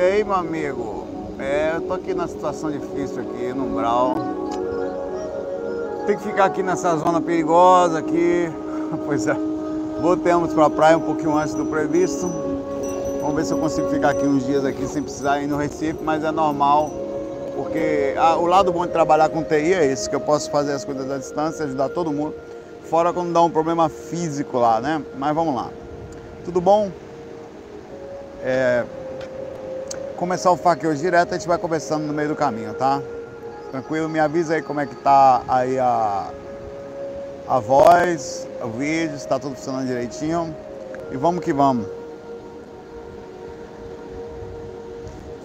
E aí, meu amigo? É, eu tô aqui na situação difícil aqui no Umbral. Tem que ficar aqui nessa zona perigosa aqui. Pois é. Voltamos para a praia um pouquinho antes do previsto. Vamos ver se eu consigo ficar aqui uns dias aqui sem precisar ir no Recife, mas é normal, porque ah, o lado bom de trabalhar com TI é esse, que eu posso fazer as coisas à distância, ajudar todo mundo, fora quando dá um problema físico lá, né? Mas vamos lá. Tudo bom? É, começar o FAQ hoje direto, a gente vai conversando no meio do caminho, tá? Tranquilo? Me avisa aí como é que tá aí a, a voz, o vídeo, se tá tudo funcionando direitinho. E vamos que vamos.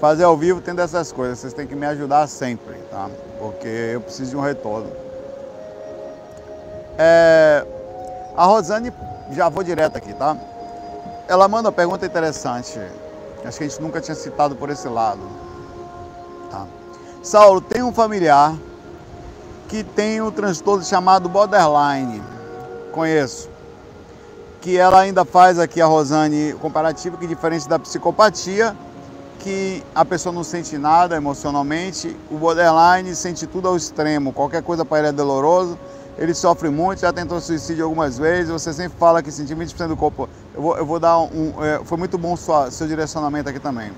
Fazer ao vivo tem dessas coisas, vocês têm que me ajudar sempre, tá? Porque eu preciso de um retorno. É, a Rosane, já vou direto aqui, tá? Ela manda uma pergunta interessante. Acho que a gente nunca tinha citado por esse lado. Tá. Saulo, tem um familiar que tem um transtorno chamado borderline. Conheço. Que ela ainda faz aqui a Rosane comparativo, que diferente da psicopatia, que a pessoa não sente nada emocionalmente, o borderline sente tudo ao extremo. Qualquer coisa para ele é doloroso ele sofre muito, já tentou suicídio algumas vezes, você sempre fala que sentir 20% do corpo. Eu vou, eu vou dar um. É, foi muito bom sua, seu direcionamento aqui também.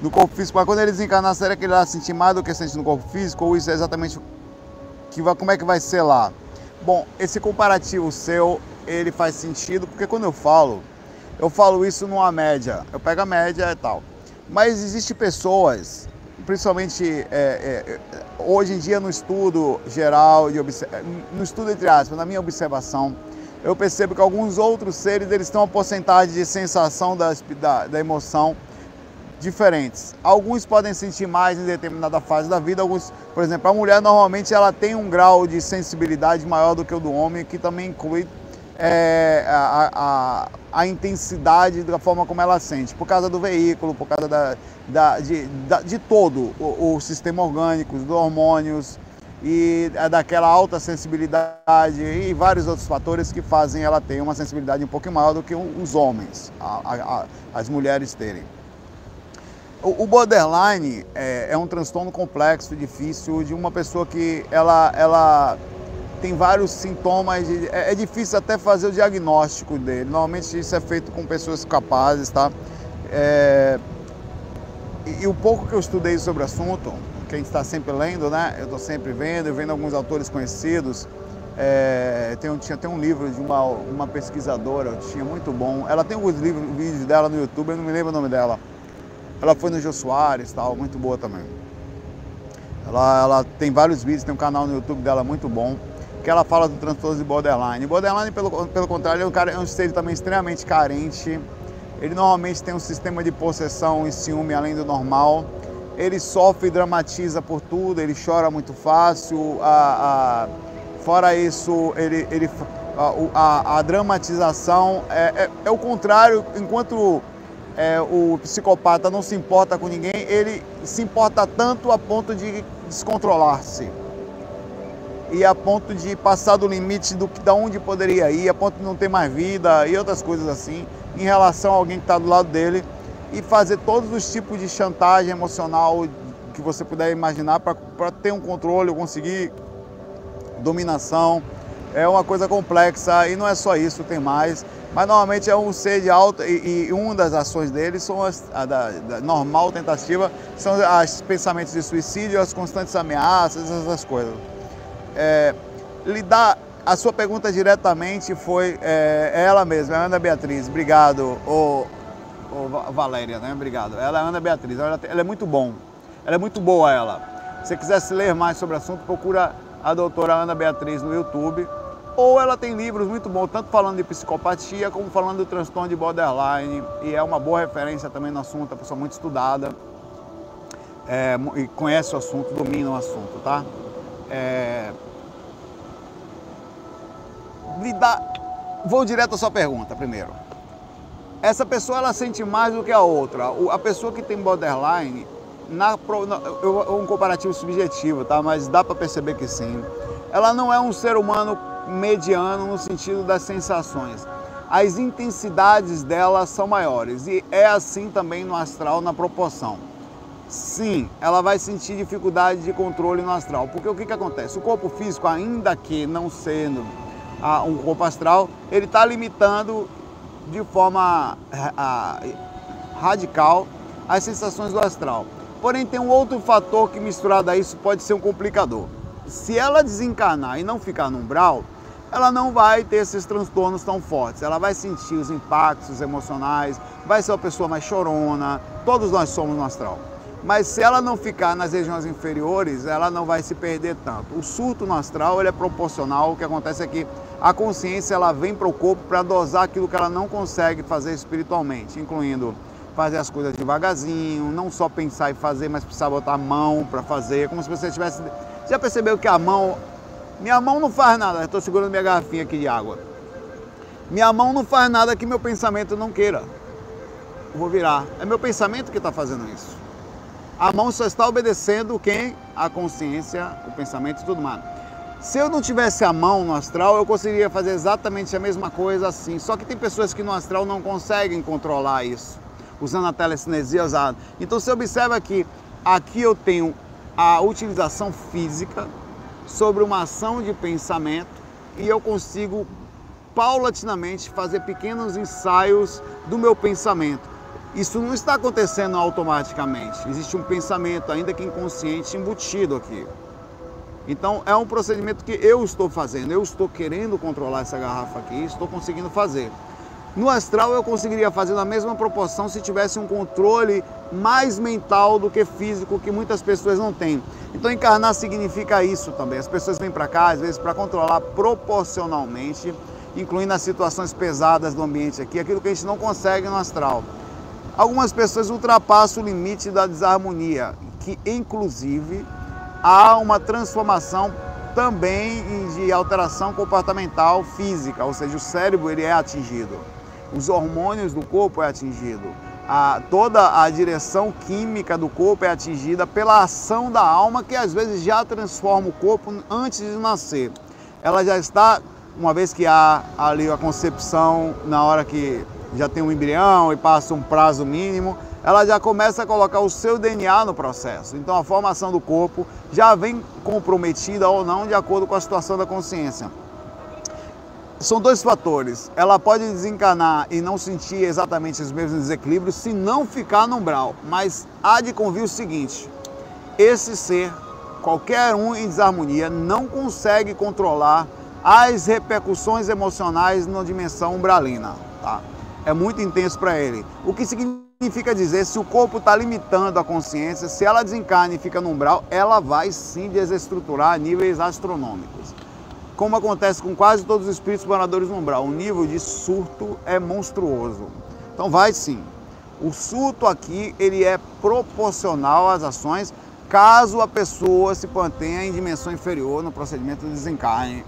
No corpo físico, mas quando ele desencarnar, será que ele vai sentir mais do que sente no corpo físico? Ou isso é exatamente que vai, como é que vai ser lá? Bom, esse comparativo seu, ele faz sentido, porque quando eu falo, eu falo isso numa média. Eu pego a média e tal. Mas existem pessoas principalmente é, é, hoje em dia no estudo geral, no estudo entre aspas, na minha observação, eu percebo que alguns outros seres eles têm uma porcentagem de sensação da, da, da emoção diferentes. Alguns podem sentir mais em determinada fase da vida, alguns, por exemplo, a mulher normalmente ela tem um grau de sensibilidade maior do que o do homem, que também inclui é, a, a, a, intensidade da forma como ela sente, por causa do veículo, por causa da, da, de, da, de todo o, o, sistema orgânico, dos hormônios e é daquela alta sensibilidade e vários outros fatores que fazem ela ter uma sensibilidade um pouco maior do que os homens, a, as mulheres terem. O, o borderline é, é um transtorno complexo, difícil, de uma pessoa que ela, ela tem vários sintomas, de, é, é, difícil até fazer o diagnóstico dele. Normalmente isso é feito com pessoas capazes, tá? É, e, e, o pouco que eu estudei sobre o assunto, que a gente está sempre lendo, né? Eu estou sempre vendo, eu vendo alguns autores conhecidos. É, tem, tinha até um livro de uma, uma pesquisadora, tinha muito bom. Ela tem alguns livros, vídeos dela no YouTube, eu não me lembro o nome dela. Ela foi no Jô Soares, tal, muito boa também. Ela, ela tem vários vídeos, tem um canal no YouTube dela muito bom que ela fala do transtorno de borderline. Borderline, pelo, pelo contrário, é um, cara, é um ser também extremamente carente. Ele normalmente tem um sistema de possessão e ciúme além do normal. Ele sofre e dramatiza por tudo, ele chora muito fácil. A, a, fora isso, ele, ele, a, a dramatização é, é, é, o contrário, enquanto é, o psicopata não se importa com ninguém, ele se importa tanto a ponto de descontrolar-se e a ponto de passar do limite do que da onde poderia ir, a ponto de não ter mais vida e outras coisas assim, em relação a alguém que está do lado dele e fazer todos os tipos de chantagem emocional que você puder imaginar para ter um controle, conseguir dominação. É uma coisa complexa e não é só isso, tem mais. Mas normalmente é um ser de alta e, e uma das ações dele são as a da, da normal tentativa, são os pensamentos de suicídio, as constantes ameaças, essas coisas é, lidar. A sua pergunta diretamente foi é, ela mesma, a Ana Beatriz. Obrigado, ô, ô, Valéria, né? Obrigado. Ela é Ana Beatriz, ela, ela, é muito bom. Ela é muito boa, ela. Se você quiser se ler mais sobre o assunto, procura a doutora Ana Beatriz no YouTube. Ou ela tem livros muito bons, tanto falando de psicopatia como falando do transtorno de borderline. E é uma boa referência também no assunto, é uma pessoa muito estudada. É, e conhece o assunto, domina o assunto, tá? É... Lidar... Vou direto à sua pergunta primeiro. Essa pessoa ela sente mais do que a outra. A pessoa que tem borderline, na, na, um comparativo subjetivo, tá? Mas dá para perceber que sim. Ela não é um ser humano mediano no sentido das sensações. as intensidades dela são maiores. E é assim também no astral na proporção. Sim, ela vai sentir dificuldade de controle no astral. Porque o que, que acontece? O corpo físico, ainda que não sendo ah, um corpo astral, ele está limitando de forma ah, radical as sensações do astral. Porém, tem um outro fator que misturado a isso pode ser um complicador. Se ela desencarnar e não ficar no umbral, ela não vai ter esses transtornos tão fortes. Ela vai sentir os impactos emocionais, vai ser uma pessoa mais chorona, todos nós somos no astral. Mas se ela não ficar nas regiões inferiores, ela não vai se perder tanto. O surto no astral ele é proporcional, o que acontece é que a consciência ela vem para o corpo para dosar aquilo que ela não consegue fazer espiritualmente, incluindo fazer as coisas devagarzinho, não só pensar e fazer, mas precisar botar a mão para fazer, como se você tivesse. Já percebeu que a mão. Minha mão não faz nada, estou segurando minha garrafinha aqui de água. Minha mão não faz nada que meu pensamento não queira. vou virar. É meu pensamento que está fazendo isso. A mão só está obedecendo quem? A consciência, o pensamento e tudo mais. Se eu não tivesse a mão no astral, eu conseguiria fazer exatamente a mesma coisa assim. Só que tem pessoas que no astral não conseguem controlar isso usando a telecinesia usada. Então você observa que aqui eu tenho a utilização física sobre uma ação de pensamento e eu consigo paulatinamente fazer pequenos ensaios do meu pensamento. Isso não está acontecendo automaticamente. Existe um pensamento, ainda que inconsciente, embutido aqui. Então é um procedimento que eu estou fazendo. Eu estou querendo controlar essa garrafa aqui, estou conseguindo fazer. No astral eu conseguiria fazer na mesma proporção se tivesse um controle mais mental do que físico, que muitas pessoas não têm. Então encarnar significa isso também. As pessoas vêm para cá, às vezes, para controlar proporcionalmente, incluindo as situações pesadas do ambiente aqui, aquilo que a gente não consegue no astral. Algumas pessoas ultrapassam o limite da desarmonia, que inclusive há uma transformação também de alteração comportamental física, ou seja, o cérebro ele é atingido os hormônios do corpo é atingido, a, toda a direção química do corpo é atingida pela ação da alma que às vezes já transforma o corpo antes de nascer. Ela já está, uma vez que há ali a concepção, na hora que já tem um embrião e passa um prazo mínimo, ela já começa a colocar o seu DNA no processo. Então a formação do corpo já vem comprometida ou não de acordo com a situação da consciência são dois fatores. Ela pode desencanar e não sentir exatamente os mesmos desequilíbrios se não ficar no umbral. Mas há de convir o seguinte: esse ser, qualquer um em desarmonia, não consegue controlar as repercussões emocionais na dimensão umbralina. Tá? É muito intenso para ele. O que significa dizer, se o corpo está limitando a consciência, se ela desencarna e fica no umbral, ela vai sim desestruturar a níveis astronômicos como acontece com quase todos os espíritos moradores no umbral. O nível de surto é monstruoso. Então vai sim. O surto aqui ele é proporcional às ações caso a pessoa se mantenha em dimensão inferior no procedimento de desencarne.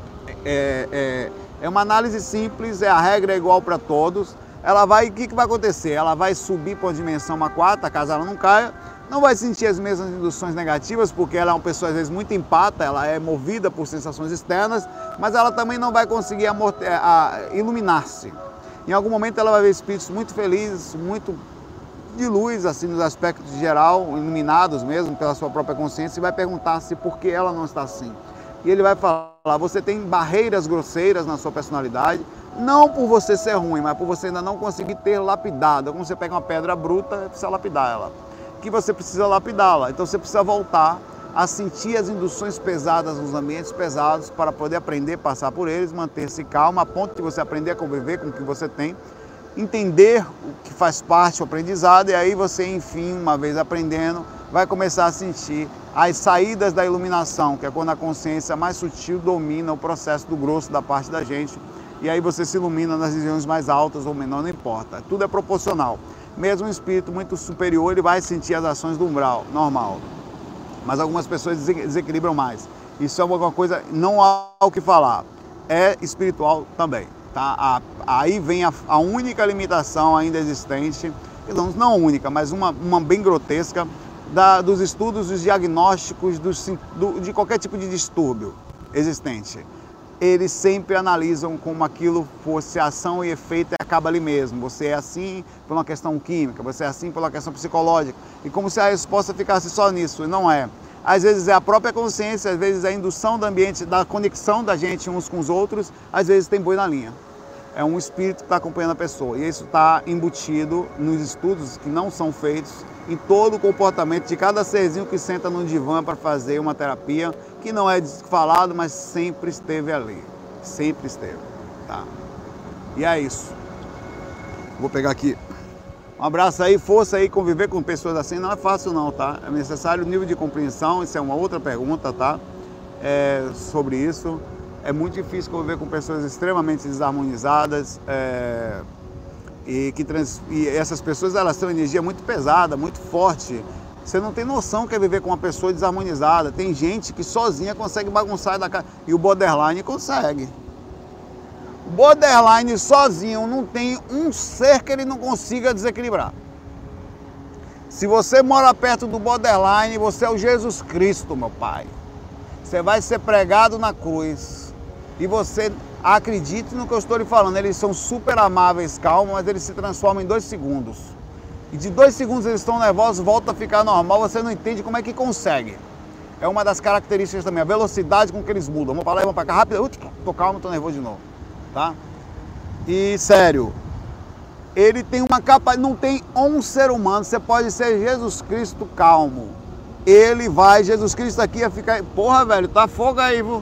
É, é, é uma análise simples, é a regra é igual para todos. Ela vai, o que, que vai acontecer? Ela vai subir para uma dimensão uma quarta, caso ela não caia, não vai sentir as mesmas induções negativas, porque ela é uma pessoa às vezes muito empata, ela é movida por sensações externas, mas ela também não vai conseguir iluminar-se. Em algum momento ela vai ver espíritos muito felizes, muito de luz, assim, nos aspectos geral, iluminados mesmo pela sua própria consciência, e vai perguntar-se por que ela não está assim. E ele vai falar: você tem barreiras grosseiras na sua personalidade, não por você ser ruim, mas por você ainda não conseguir ter lapidado. Como você pega uma pedra bruta precisa lapidar ela que você precisa lapidá-la. Então você precisa voltar a sentir as induções pesadas nos ambientes pesados para poder aprender passar por eles, manter-se calmo, a ponto de você aprender a conviver com o que você tem, entender o que faz parte do aprendizado e aí você, enfim, uma vez aprendendo, vai começar a sentir as saídas da iluminação, que é quando a consciência mais sutil domina o processo do grosso da parte da gente e aí você se ilumina nas regiões mais altas ou menor, não importa. Tudo é proporcional mesmo um espírito muito superior, ele vai sentir as ações do umbral, normal. Mas algumas pessoas desequilibram mais. Isso é uma coisa, não há o que falar. É espiritual também. Tá? Aí vem a, única limitação ainda existente, não, não única, mas uma, uma bem grotesca, da, dos estudos, dos diagnósticos dos, do, de qualquer tipo de distúrbio existente. eles sempre analisam como aquilo fosse ação e efeito e acaba ali mesmo. Você é assim por uma questão química, você é assim por uma questão psicológica. E como se a resposta ficasse só nisso, e não é. Às vezes é a própria consciência, às vezes é a indução do ambiente, da conexão da gente uns com os outros, às vezes tem boi na linha. É um espírito que está acompanhando a pessoa. E isso está embutido nos estudos que não são feitos em todo o comportamento de cada serzinho que senta no divã para fazer uma terapia, que não é falado, mas sempre esteve ali. Sempre esteve. Tá? E é isso. Vou pegar aqui. Um abraço aí, força aí, conviver com pessoas assim não é fácil não, tá? É necessário nível de compreensão, isso é uma outra pergunta, tá? É, sobre isso. É muito difícil conviver com pessoas extremamente desarmonizadas, é, e que trans, e essas pessoas elas têm uma energia muito pesada, muito forte. Você não tem noção que é viver com uma pessoa desarmonizada. Tem gente que sozinha consegue bagunçar da casa e o borderline consegue. O borderline sozinho não tem um ser que ele não consiga desequilibrar. Se você mora perto do borderline, você é o Jesus Cristo, meu pai. Você vai ser pregado na cruz. E você Acredite no que eu estou lhe falando, eles são super amáveis, calmos, mas eles se transformam em dois segundos. E de dois segundos eles estão nervosos, volta a ficar normal, você não entende como é que consegue. É uma das características também, a velocidade com que eles mudam. Vamos para lá e vamos para cá, rápido. Tô calmo, tô nervoso de novo. Tá? E sério, ele tem uma capa, não tem um ser humano, você pode ser Jesus Cristo calmo. Ele vai, Jesus Cristo aqui ia ficar, porra, velho, tá fogo aí, viu?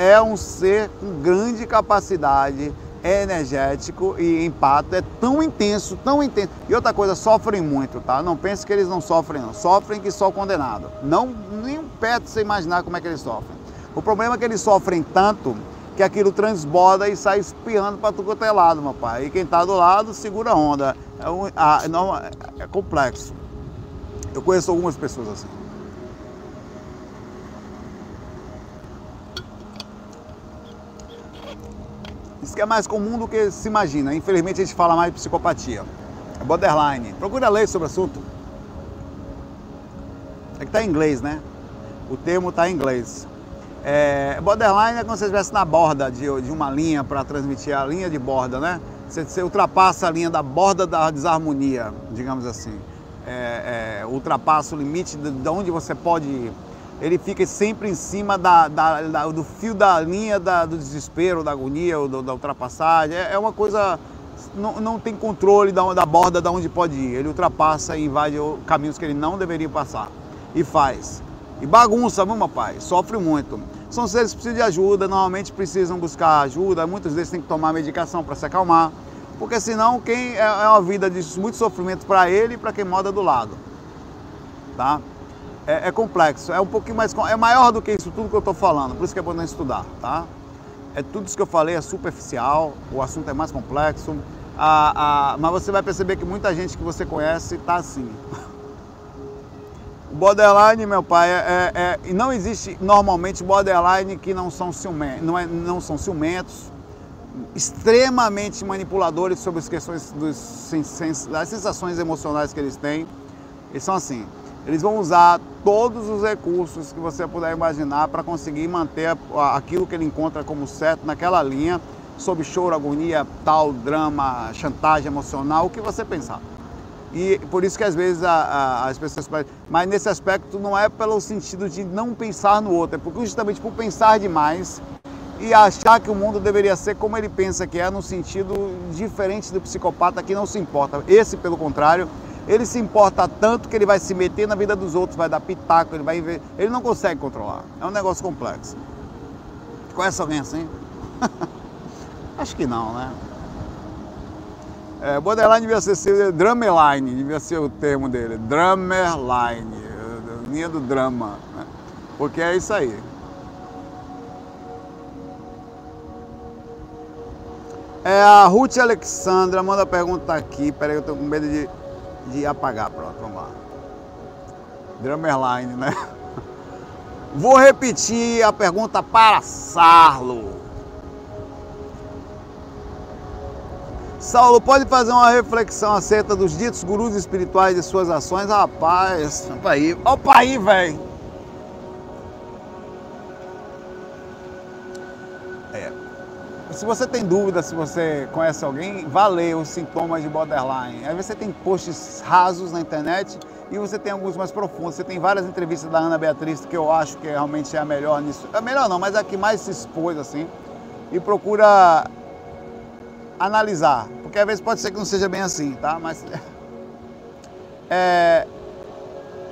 É um ser com grande capacidade, é energético e impacto, é tão intenso, tão intenso. E outra coisa, sofrem muito, tá? Não pense que eles não sofrem, não. Sofrem que só condenado. Não, nem perto de você imaginar como é que eles sofrem. O problema é que eles sofrem tanto que aquilo transborda e sai espiando para tudo quanto é lado, meu pai. E quem está do lado segura a onda. É, um, ah, não, é complexo. Eu conheço algumas pessoas assim. Isso que é mais comum do que se imagina. Infelizmente a gente fala mais de psicopatia. Borderline. Procura ler sobre o assunto. É que está em inglês, né? O termo está em inglês. É, borderline é quando você estivesse na borda de, de uma linha para transmitir a linha de borda, né? Você, você, ultrapassa a linha da borda da desarmonia, digamos assim. É, é, ultrapassa o limite de, de onde você pode ir ele fica sempre em cima da, da, da, do fio da linha do desespero, da agonia, do, da ultrapassagem. É, é, uma coisa. Não, não tem controle da, da borda da onde pode ir. Ele ultrapassa e invade caminhos que ele não deveria passar. E faz. E bagunça, meu pai, sofre muito. São seres que precisam de ajuda, normalmente precisam buscar ajuda, muitos deles têm que tomar medicação para se acalmar, porque senão quem é, é uma vida de muito sofrimento para ele e para quem mora do lado. Tá? É, é, complexo, é um pouquinho mais. É maior do que isso tudo que eu estou falando, por isso que é bom não estudar, tá? É tudo isso que eu falei é superficial, o assunto é mais complexo, a, a, mas você vai perceber que muita gente que você conhece está assim. O borderline, meu pai, é, é, é, não existe normalmente borderline que não são ciumentos, não, é, não são ciumentos, extremamente manipuladores sobre as questões dos, das sensações emocionais que eles têm. Eles são assim. Eles vão usar todos os recursos que você puder imaginar para conseguir manter aquilo que ele encontra como certo naquela linha, sob choro, agonia, tal, drama, chantagem emocional, o que você pensar. E por isso que às vezes a, a, as pessoas. Mas nesse aspecto não é pelo sentido de não pensar no outro, é porque justamente por pensar demais e achar que o mundo deveria ser como ele pensa que é, no sentido diferente do psicopata que não se importa. Esse, pelo contrário, ele se importa tanto que ele vai se meter na vida dos outros, vai dar pitaco, ele vai ele não consegue controlar. É um negócio complexo. Conhece alguém assim? Acho que não, né? É, borderline devia ser, drummerline, devia ser o termo dele, drummerline, linha do drama, né? porque é isso aí. É, a Ruth Alexandra manda pergunta aqui, peraí, eu tô com medo de de apagar. Pronto, vamos lá. Drummerline, né? Vou repetir a pergunta para Sarlo. Saulo, pode fazer uma reflexão acerca dos ditos gurus espirituais e suas ações? Rapaz, opa aí, opa aí, velho. Se você tem dúvida se você conhece alguém, vá ler os sintomas de borderline. Aí você tem posts rasos na internet e você tem alguns mais profundos. Você tem várias entrevistas da Ana Beatriz que eu acho que realmente é a melhor nisso. É melhor não, mas é a que mais se expôs assim. E procura analisar, porque às vezes pode ser que não seja bem assim, tá? Mas é,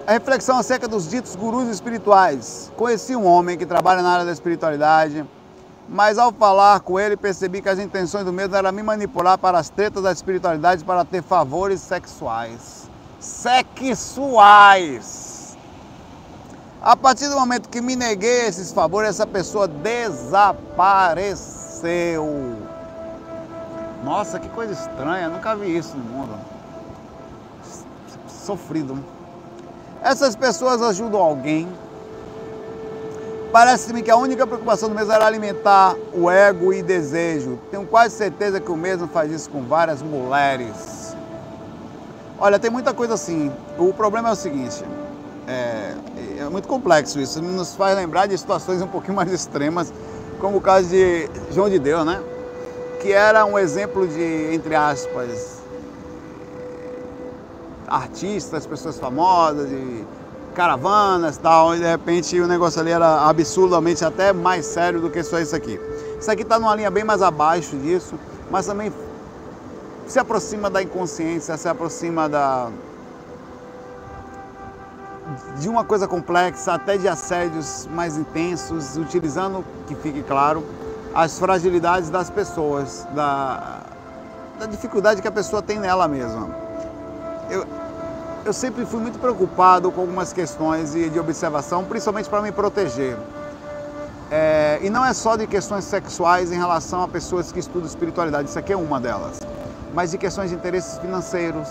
a reflexão acerca dos ditos gurus espirituais. Conheci um homem que trabalha na área da espiritualidade, mas ao falar com ele percebi que as intenções do mesmo eram me manipular para as tretas da espiritualidade para ter favores sexuais. Sexuais! A partir do momento que me neguei esses favores, essa pessoa desapareceu. Nossa, que coisa estranha, nunca vi isso no mundo. Sofrido. Essas pessoas ajudam alguém. Parece-me que a única preocupação do mesmo era alimentar o ego e desejo. Tenho quase certeza que o mesmo faz isso com várias mulheres. Olha, tem muita coisa assim. O problema é o seguinte: é, é muito complexo isso. Nos faz lembrar de situações um pouquinho mais extremas, como o caso de João de Deus, né? que era um exemplo de, entre aspas, artistas, pessoas famosas, de caravanas e tal, e de repente o negócio ali era absurdamente até mais sério do que só isso aqui. Isso aqui está numa linha bem mais abaixo disso, mas também se aproxima da inconsciência, se aproxima da de uma coisa complexa, até de assédios mais intensos, utilizando, que fique claro, as fragilidades das pessoas, da, da dificuldade que a pessoa tem nela mesma. Eu, eu sempre fui muito preocupado com algumas questões de, observação, principalmente para me proteger. É, e não é só de questões sexuais em relação a pessoas que estudam espiritualidade, isso aqui é uma delas, mas de questões de interesses financeiros.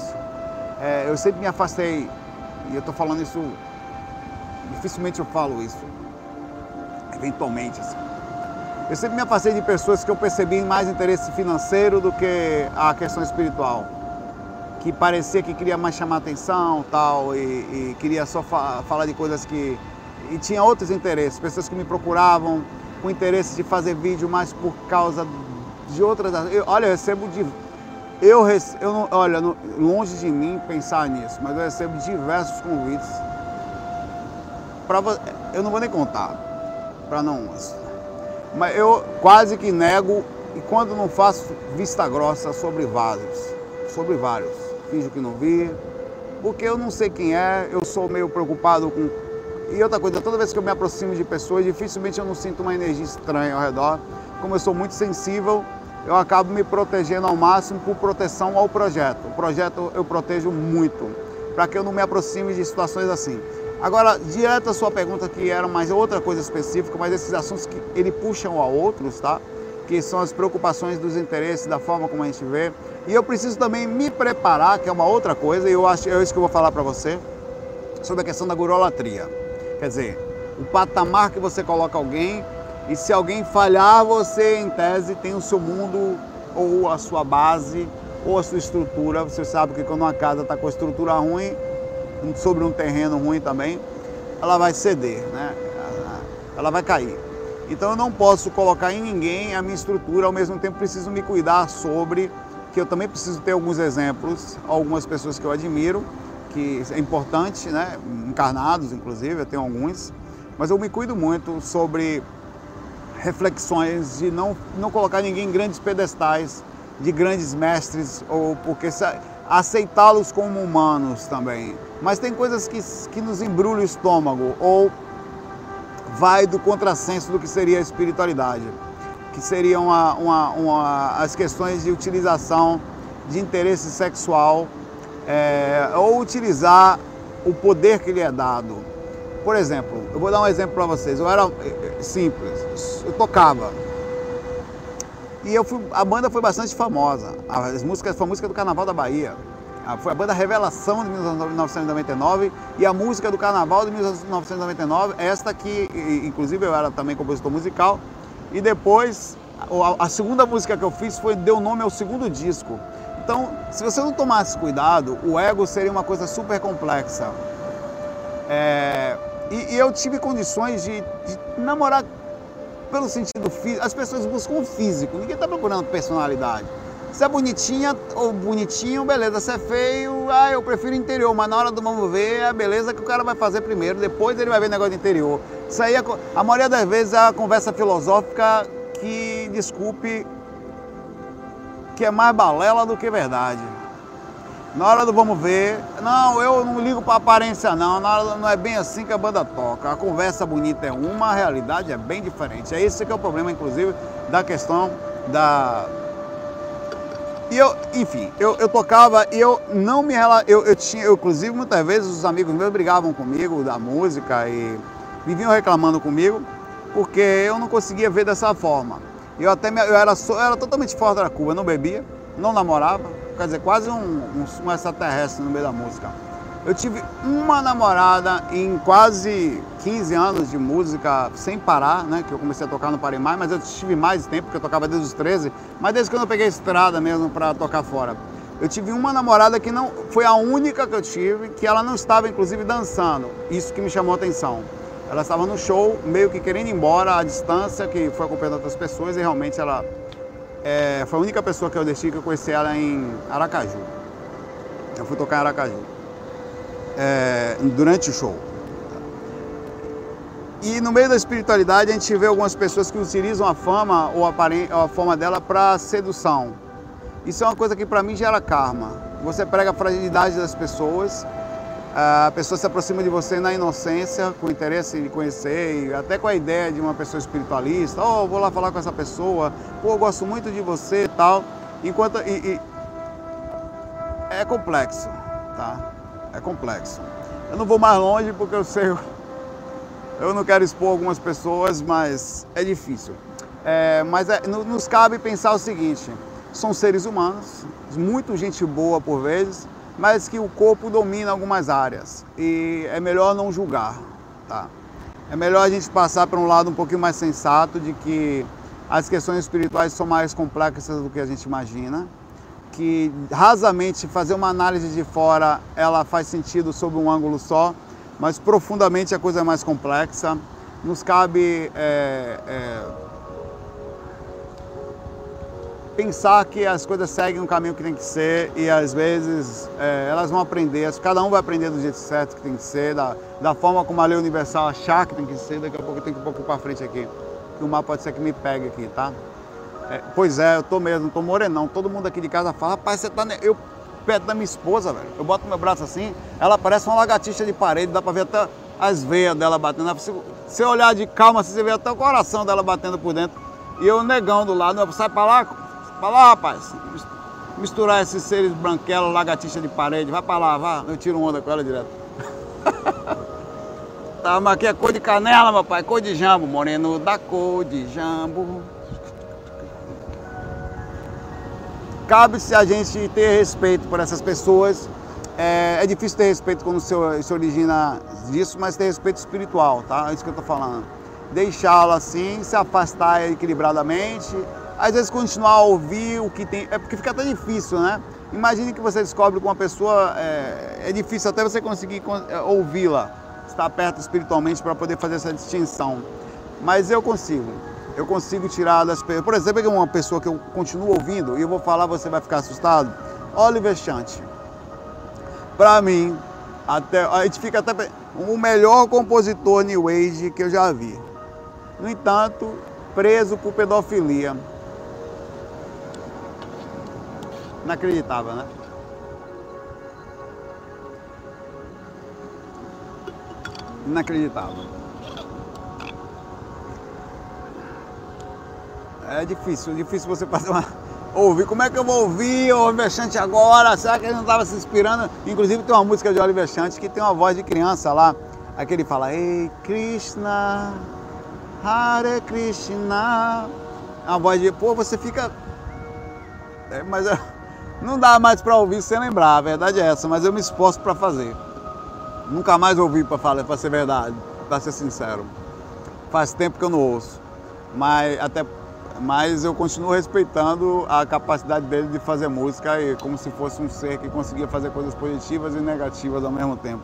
É, eu sempre me afastei, e eu estou falando isso, dificilmente eu falo isso, eventualmente. Assim. Eu sempre me afastei de pessoas que eu percebi mais interesse financeiro do que a questão espiritual. Que parecia que queria mais chamar atenção tal, e, e queria só fa falar de coisas que. E tinha outros interesses, pessoas que me procuravam com interesse de fazer vídeo, mas por causa de outras. Eu, olha, eu recebo de. Eu, eu não, olha, longe de mim pensar nisso, mas eu recebo diversos convites. Pra, eu não vou nem contar, para não mas eu quase que nego e quando não faço vista grossa sobre vários, sobre vários, finjo que não vi, porque eu não sei quem é, eu sou meio preocupado com e outra coisa, toda vez que eu me aproximo de pessoas, dificilmente eu não sinto uma energia estranha ao redor. Como eu sou muito sensível, eu acabo me protegendo ao máximo por proteção ao projeto. O projeto eu protejo muito, para que eu não me aproxime de situações assim. Agora, direto à sua pergunta, que era mais outra coisa específica, mas esses assuntos que ele puxam a outros, tá? Que são as preocupações dos interesses, da forma como a gente vê. E eu preciso também me preparar, que é uma outra coisa, e eu acho é isso que eu vou falar para você, sobre a questão da gurolatria. Quer dizer, o patamar que você coloca alguém, e se alguém falhar, você, em tese, tem o seu mundo ou a sua base ou a sua estrutura. Você sabe que quando uma casa está com a estrutura ruim, sobre um terreno ruim também, ela vai ceder, né? ela vai cair. Então eu não posso colocar em ninguém a minha estrutura, ao mesmo tempo preciso me cuidar sobre, que eu também preciso ter alguns exemplos, algumas pessoas que eu admiro, que é importante, né? encarnados inclusive, eu tenho alguns, mas eu me cuido muito sobre reflexões de não, não colocar ninguém em grandes pedestais, de grandes mestres, ou porque aceitá-los como humanos também. Mas tem coisas que, que nos embrulham o estômago ou vai do contrassenso do que seria a espiritualidade, que seriam uma, uma, uma, as questões de utilização de interesse sexual é, ou utilizar o poder que lhe é dado. Por exemplo, eu vou dar um exemplo para vocês. Eu era é, simples, eu tocava. E eu fui, a banda foi bastante famosa. As músicas foi a música do Carnaval da Bahia. Ah, foi a banda Revelação de 1999 e a música do Carnaval de 1999, esta que, inclusive, eu era também compositor musical. E depois, a segunda música que eu fiz foi deu nome ao segundo disco. Então, se você não tomasse cuidado, o ego seria uma coisa super complexa. É, e, e, eu tive condições de, de namorar pelo sentido físico, as pessoas buscam o físico, ninguém está procurando personalidade. Se é bonitinha ou bonitinho, beleza. Se é feio, ah, eu prefiro interior, mas na hora do vamos ver, é a beleza que o cara vai fazer primeiro, depois ele vai ver negócio interior. Isso aí, é a maioria das vezes, é a conversa filosófica que, desculpe, que é mais balela do que verdade. Na hora do vamos ver, não, eu não ligo para aparência não, na hora, não é bem assim que a banda toca. A conversa bonita é uma, a realidade é bem diferente. É esse que é o problema, inclusive, da questão da, e eu, enfim, eu, eu tocava e eu não me eu, eu tinha, eu, inclusive muitas vezes os amigos meus brigavam comigo da música e viviam reclamando comigo porque eu não conseguia ver dessa forma. Eu até me, eu era, eu era totalmente fora da curva, não bebia, não namorava, quer dizer, quase um, um, um extraterrestre no meio da música. Eu tive uma namorada em quase 15 anos de música sem parar, né? Que eu comecei a tocar no Parei Mais, mas eu tive mais tempo, porque eu tocava desde os 13, mas desde quando eu peguei estrada mesmo para tocar fora. Eu tive uma namorada que não foi a única que eu tive, que ela não estava inclusive dançando. Isso que me chamou a atenção. Ela estava no show, meio que querendo ir embora à distância, que foi acompanhando outras pessoas e realmente ela é, foi a única pessoa que eu deixei que eu conheci ela em Aracaju. Eu fui tocar em Aracaju é, durante o show. E no meio da espiritualidade a gente vê algumas pessoas que utilizam a fama ou a, forma dela para sedução. Isso é uma coisa que para mim gera karma. Você prega a fragilidade das pessoas, a pessoa se aproxima de você na inocência, com interesse de conhecer, até com a ideia de uma pessoa espiritualista. Oh, vou lá falar com essa pessoa, pô, eu gosto muito de você tal. Enquanto. E, e, é complexo, tá? É complexo. Eu não vou mais longe porque eu sei, eu não quero expor algumas pessoas, mas é difícil. É, mas é, nos cabe pensar o seguinte: são seres humanos, muito gente boa por vezes, mas que o corpo domina algumas áreas e é melhor não julgar, tá? É melhor a gente passar para um lado um pouquinho mais sensato de que as questões espirituais são mais complexas do que a gente imagina que rasamente fazer uma análise de fora ela faz sentido sob um ângulo só, mas profundamente a coisa é mais complexa. Nos cabe é, é, pensar que as coisas seguem o caminho que tem que ser e às vezes é, elas vão aprender, cada um vai aprender do jeito certo que tem que ser, da, da forma como a lei universal achar que tem que ser, daqui a pouco eu tenho que um pouco para frente aqui, que o mar pode ser que me pegue aqui, tá? É, pois é, eu tô mesmo, tô morenão. Todo mundo aqui de casa fala, rapaz, você tá. Ne... Eu perto da minha esposa, velho. Eu boto meu braço assim, ela parece uma lagartixa de parede, dá pra ver até as veias dela batendo. Se você olhar de calma, assim, você vê até o coração dela batendo por dentro. E eu negão do lado, eu sai pra lá, pra lá, rapaz. Misturar esses seres branquelos, lagartixa de parede, vai pra lá, vá. Eu tiro onda com ela direto. tá, mas aqui é cor de canela, meu pai, cor de jambo, moreno da cor de jambo. Cabe-se a gente ter respeito por essas pessoas. É, é difícil ter respeito quando se, se origina disso, mas ter respeito espiritual, tá? É isso que eu tô falando. Deixá-la assim, se afastar equilibradamente, às vezes continuar a ouvir o que tem. É porque fica até difícil, né? Imagine que você descobre que uma pessoa é, é difícil até você conseguir é, ouvi-la, estar perto espiritualmente para poder fazer essa distinção. Mas eu consigo eu consigo tirar das pessoas. Por exemplo, uma pessoa que eu continuo ouvindo e eu vou falar, você vai ficar assustado. Oliver Chante. Para mim, até, a gente fica até o melhor compositor New Age que eu já vi. No entanto, preso por pedofilia. Inacreditável, né? Inacreditável. É difícil, é difícil você fazer uma. Ouvir, como é que eu vou ouvir o Oliver Chante agora? Será que ele não estava se inspirando? Inclusive tem uma música de Oliver Chante que tem uma voz de criança lá. Aqui ele fala, Ei Krishna, Hare Krishna. A voz de, pô, você fica. É, mas é... não dá mais para ouvir sem lembrar, a verdade é essa, mas eu me esforço para fazer. Nunca mais ouvi para falar, para ser verdade, para ser sincero. Faz tempo que eu não ouço. Mas até mas eu continuo respeitando a capacidade dele de fazer música e como se fosse um ser que conseguia fazer coisas positivas e negativas ao mesmo tempo.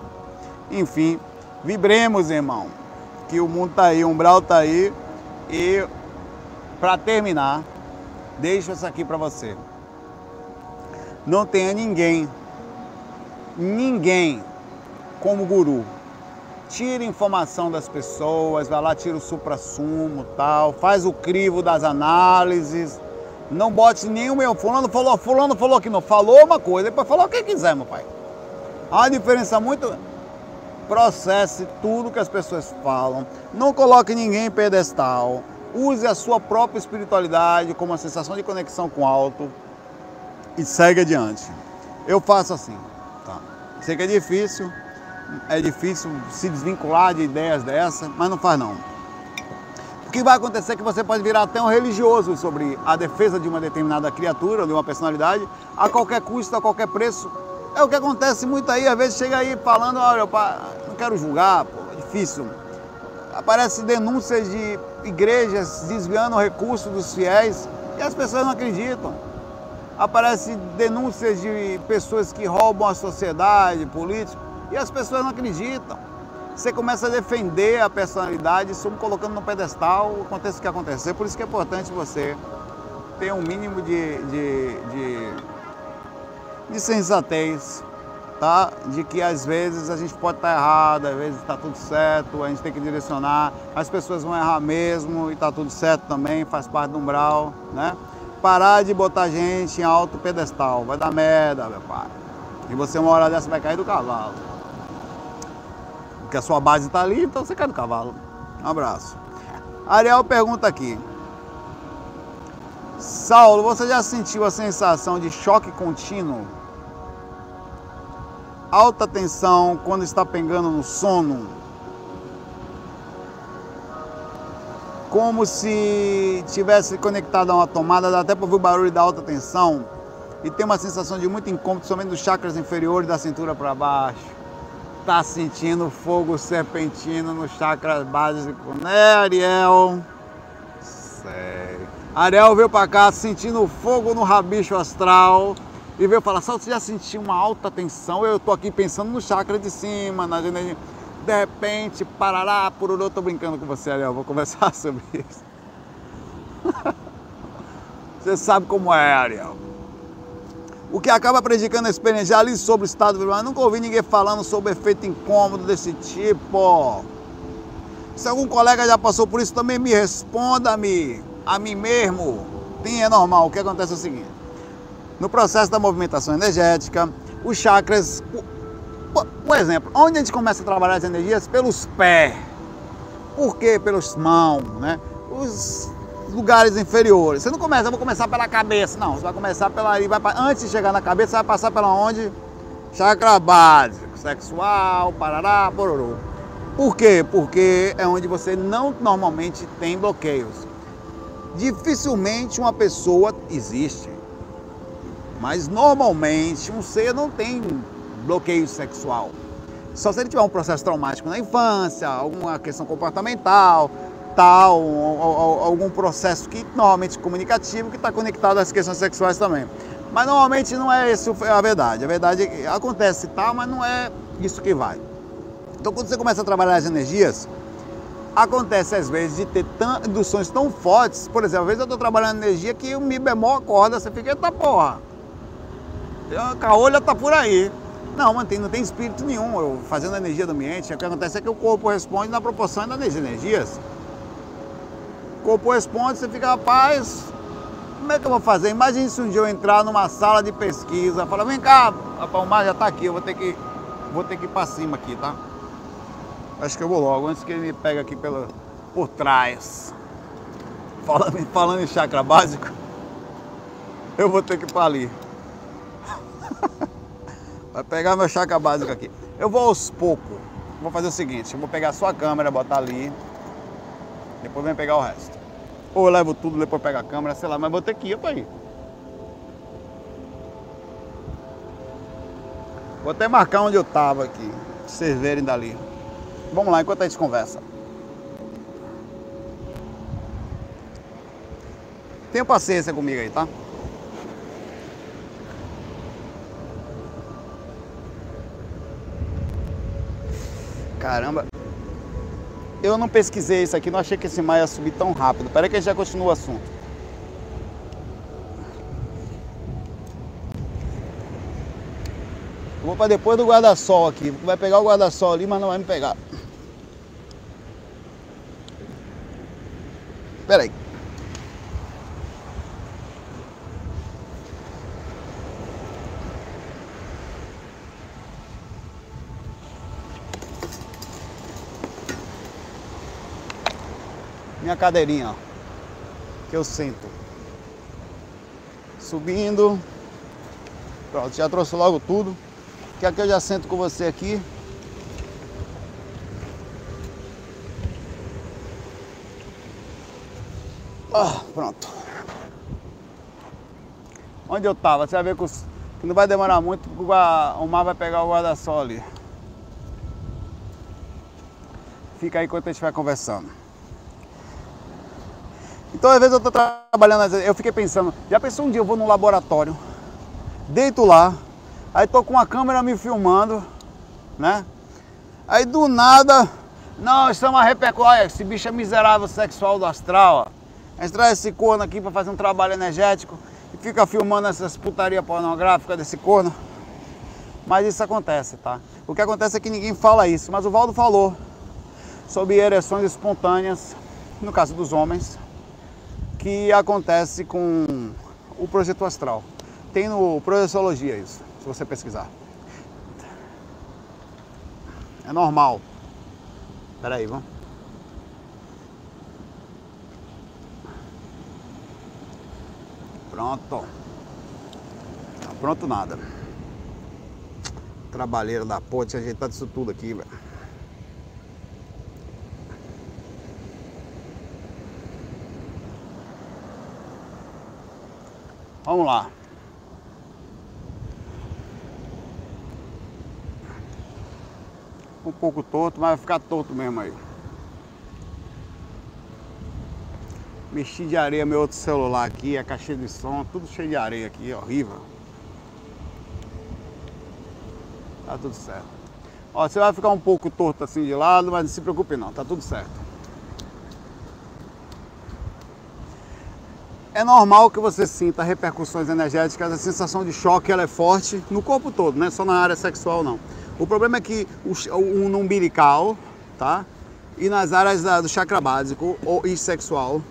Enfim, vibremos, irmão, que o mundo está aí, o umbral está aí E para terminar, deixo isso aqui para você. Não tenha ninguém, ninguém como guru. Tira informação das pessoas, vai lá, tira o supra-sumo, tal, faz o crivo das análises. Não bote nenhum meu. Fulano falou, fulano falou que não. Falou uma coisa, depois falou o que quiser, meu pai. Há uma diferença muito. Processe tudo que as pessoas falam. Não coloque ninguém em pedestal. Use a sua própria espiritualidade como uma sensação de conexão com o alto e segue adiante. Eu faço assim. Tá? Sei que é difícil, é difícil se desvincular de ideias dessa, mas não faz não. O que vai acontecer é que você pode virar até um religioso sobre a defesa de uma determinada criatura, de uma personalidade, a qualquer custo, a qualquer preço. É o que acontece muito aí, às vezes chega aí falando, olha, eu não quero julgar, pô, é difícil. Aparece denúncias de igrejas desviando recursos dos fiéis e as pessoas não acreditam. Aparece denúncias de pessoas que roubam a sociedade, políticos, e as pessoas não acreditam. Você começa a defender a personalidade, só colocando no pedestal, acontece o que acontecer. Por isso que é importante você ter um mínimo de, de, de, de sensatez, tá? De que às vezes a gente pode estar errado, às vezes está tudo certo, a gente tem que direcionar, as pessoas vão errar mesmo e está tudo certo também, faz parte do umbral, né? Parar de botar gente em alto pedestal, vai dar merda, meu pai. E você uma hora dessa vai cair do cavalo. Porque a sua base está ali, então você cai do cavalo. Um abraço. Ariel pergunta aqui. Saulo, você já sentiu a sensação de choque contínuo? Alta tensão quando está pegando no sono? Como se tivesse conectado a uma tomada, dá até para ouvir o barulho da alta tensão. E tem uma sensação de muito incômodo, somente dos chakras inferiores da cintura para baixo. Tá sentindo fogo serpentino no chakra básico, né, Ariel? Sério. Ariel veio para cá sentindo fogo no rabicho astral e veio falar: Só você já sentiu uma alta tensão? Eu tô aqui pensando no chakra de cima, na energia. De repente, parará, pururô, tô brincando com você, Ariel, vou conversar sobre isso. você sabe como é, Ariel. O que acaba predicando a experiência ali sobre o estado vibrante. Nunca ouvi ninguém falando sobre efeito incômodo desse tipo. Se algum colega já passou por isso, também me responda-me, a mim mesmo. Sim, é normal. O que acontece é o seguinte: no processo da movimentação energética, os chakras por exemplo, onde a gente começa a trabalhar as energias? Pelos pés. Por quê? Pelos mãos, né? Os lugares inferiores. Você não começa, eu vou começar pela cabeça. Não, você vai começar pela vai antes de chegar na cabeça, você vai passar pela onde? Chakra básico, sexual, parará, pororô. Por quê? Porque é onde você não normalmente tem bloqueios. Dificilmente uma pessoa existe, mas normalmente um ser não tem bloqueio sexual. Só se ele tiver um processo traumático na infância, alguma questão comportamental, tal, algum processo que normalmente comunicativo que está conectado às questões sexuais também. Mas normalmente não é isso a verdade. A verdade acontece tal, mas não é isso que vai. Então quando você começa a trabalhar as energias, acontece às vezes de ter induções tão fortes, por exemplo, às vezes eu estou trabalhando energia que o Mi bemol acorda, você fica, eita porra, a caolha tá por aí. Não, mas não tem espírito nenhum eu fazendo a energia do ambiente. O que acontece é que o corpo responde na proporção das energias. O corpo responde, você fica, rapaz, como é que eu vou fazer? Imagine se um dia eu entrar numa sala de pesquisa, falar, vem cá, rapaz, o mar já está aqui, eu vou ter que, vou ter que ir para cima aqui, tá? Acho que eu vou logo, antes que ele me pegue aqui pela, por trás. Falando, falando em chakra básico, eu vou ter que ir para ali. Vai pegar meu chakra básico aqui. Eu vou aos poucos. Vou fazer o seguinte, eu vou pegar a sua câmera, botar ali. Depois vem pegar o resto. Ou eu levo tudo, depois pego a câmera, sei lá, mas vou ter que ir para aí. Vou até marcar onde eu tava aqui, pra vocês verem dali. Vamos lá, enquanto a gente conversa. Tenha paciência comigo aí, tá? Caramba. Eu não pesquisei isso aqui, não achei que esse mar ia subir tão rápido. Peraí que a gente já continua o assunto. Eu vou para depois do guarda-sol aqui. Vai pegar o guarda-sol ali, mas não vai me pegar. Peraí. Minha cadeirinha, ó, que eu sento. Subindo. Pronto, já trouxe logo tudo. Que aqui eu já sento com você aqui. Ah, pronto. Onde eu tava? Você vai ver que, os, que não vai demorar muito, porque o mar vai pegar o guarda-sol ali. Fica aí enquanto a gente vai conversando. Então, às vezes eu estou trabalhando, eu fiquei pensando, já pensou um dia eu vou no laboratório, deito lá, aí tô com uma câmera me filmando, né? Aí do nada, não, estamos a repercutir, esse bicho é miserável sexual do astral, ó. A traz esse corno aqui para fazer um trabalho energético e fica filmando essas putaria pornográfica desse corno. Mas isso acontece, tá? O que acontece é que ninguém fala isso, mas o Valdo falou sobre ereções espontâneas, no caso dos homens, que acontece com o projeto astral. Tem no Projeciologia isso, se você pesquisar. É normal. Espera aí, vamos. Pronto. Tá pronto nada. Trabalheira da porra, tinha ajeitado isso tudo aqui, velho. Vamos lá. Um pouco torto, mas vai ficar torto mesmo aí. Mexi de areia meu outro celular aqui, a caixinha de som, tudo cheio de areia aqui, horrível. Tá tudo certo. Ó, você vai ficar um pouco torto assim de lado, mas não se preocupe não, tá tudo certo. É normal que você sinta repercussões energéticas, a sensação de choque ela é forte no corpo todo, não é só na área sexual não. O problema é que o, o no umbilical, tá? E nas áreas da, do chakra básico ou, e sexual,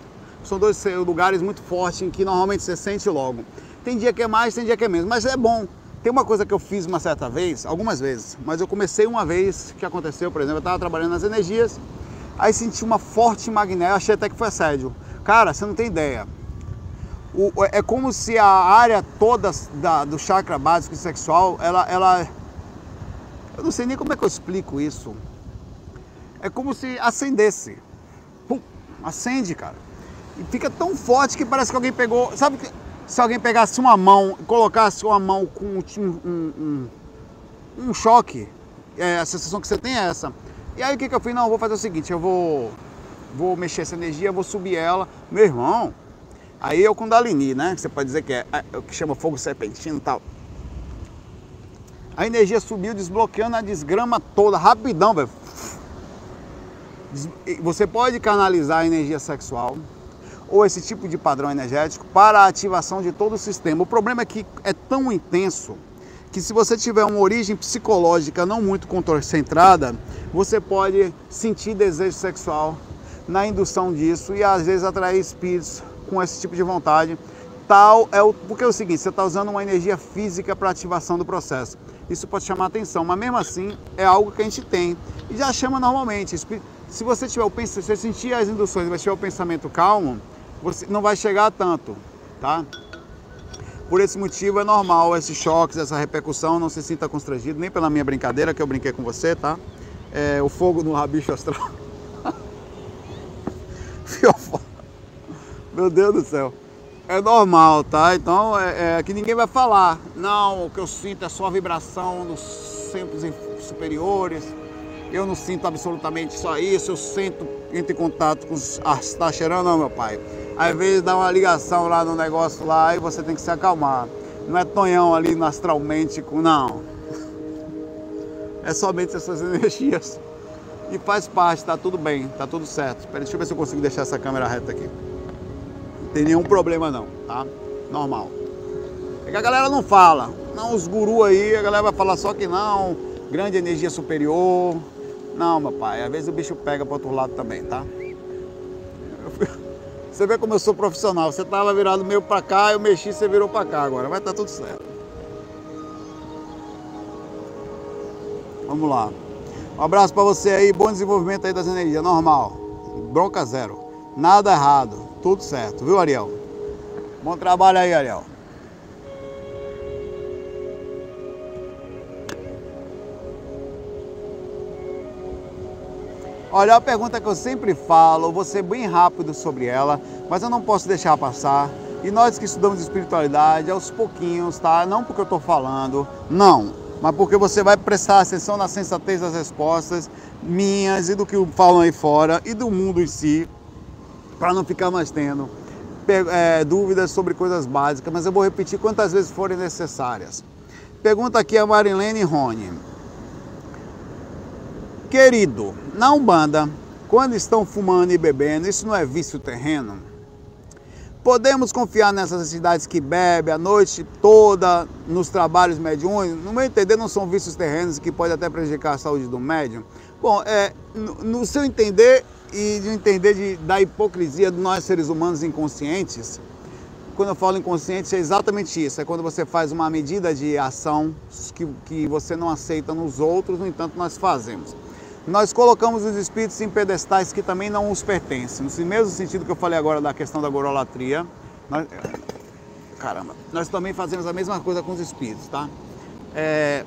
são dois lugares muito fortes em que normalmente você sente logo. Tem dia que é mais, tem dia que é menos, mas é bom. Tem uma coisa que eu fiz uma certa vez, algumas vezes, mas eu comecei uma vez que aconteceu, por exemplo, eu estava trabalhando nas energias, aí senti uma forte magnésia, achei até que foi assédio. Cara, você não tem ideia o, é como se a área toda da, do chakra básico sexual, ela, ela. Eu não sei nem como é que eu explico isso. É como se acendesse. Pum, acende, cara. E fica tão forte que parece que alguém pegou. Sabe que se alguém pegasse uma mão colocasse uma mão com um, um, um, um choque, é, a sensação que você tem é essa. E aí o que, que eu fiz? Não, eu vou fazer o seguinte, eu vou, vou mexer essa energia, vou subir ela. Meu irmão, Aí é o Kundalini, né? Você pode dizer que é, é o que chama fogo serpentino e tal. A energia subiu, desbloqueando a desgrama toda, rapidão, velho. Você pode canalizar a energia sexual ou esse tipo de padrão energético para a ativação de todo o sistema. O problema é que é tão intenso que se você tiver uma origem psicológica não muito concentrada, você pode sentir desejo sexual na indução disso e às vezes atrair espíritos com esse tipo de vontade. Tal é o porque é o seguinte, você está usando uma energia física para ativação do processo. Isso pode chamar atenção, mas mesmo assim é algo que a gente tem e já chama normalmente. Se você tiver o se você sentir as induções, mas tiver o pensamento calmo, você não vai chegar a tanto, tá? Por esse motivo é normal esses choques, essa repercussão, não se sinta constrangido, nem pela minha brincadeira que eu brinquei com você, tá? É, o fogo no rabicho astral. Meu Deus do céu. É normal, tá? Então é, é, que ninguém vai falar. Não, o que eu sinto é só a vibração dos centros superiores. Eu não sinto absolutamente só isso. Eu sinto, entro em contato com os. Ah, tá cheirando, não, meu pai. Às vezes dá uma ligação lá no negócio lá e você tem que se acalmar. Não é tonhão ali astralmente, com não. É somente essas energias E faz parte, tá tudo bem, tá tudo certo. Pera, deixa eu ver se eu consigo deixar essa câmera reta aqui. Tem nenhum problema não, tá? Normal. É que a galera não fala. Não, os gurus aí, a galera vai falar só que não, grande energia superior. Não, meu pai, às vezes o bicho pega para outro lado também, tá? Você vê como eu sou profissional. Você tava virado meio para cá, eu mexi, você virou para cá agora. Vai estar tá tudo certo. Vamos lá. Um abraço para você aí, bom desenvolvimento aí das energias, normal. Bronca zero. Nada errado, tudo certo, viu, Ariel? Bom trabalho aí, Ariel. Olha, a pergunta que eu sempre falo, vou ser bem rápido sobre ela, mas eu não posso deixar passar. E nós que estudamos espiritualidade, aos pouquinhos, tá? Não porque eu estou falando, não, mas porque você vai prestar atenção na sensatez das respostas minhas e do que falam aí fora e do mundo em si, para não ficar mais tendo é, dúvidas sobre coisas básicas, mas eu vou repetir quantas vezes forem necessárias. Pergunta aqui a Marilene Rony. Querido, na Umbanda, quando estão fumando e bebendo, isso não é vício terreno? Podemos confiar nessas entidades que bebem a noite toda nos trabalhos mediúnicos? No meu entender, não são vícios terrenos que podem até prejudicar a saúde do médium? Bom, é, no, no seu entender e de entender de, da hipocrisia de nós seres humanos inconscientes, quando eu falo inconsciente é exatamente isso, é quando você faz uma medida de ação que, que você não aceita nos outros, no entanto nós fazemos nós colocamos os espíritos em pedestais que também não os pertencem. No mesmo sentido que eu falei agora da questão da gorolatria, nós, caramba, nós também fazemos a mesma coisa com os espíritos, tá? É,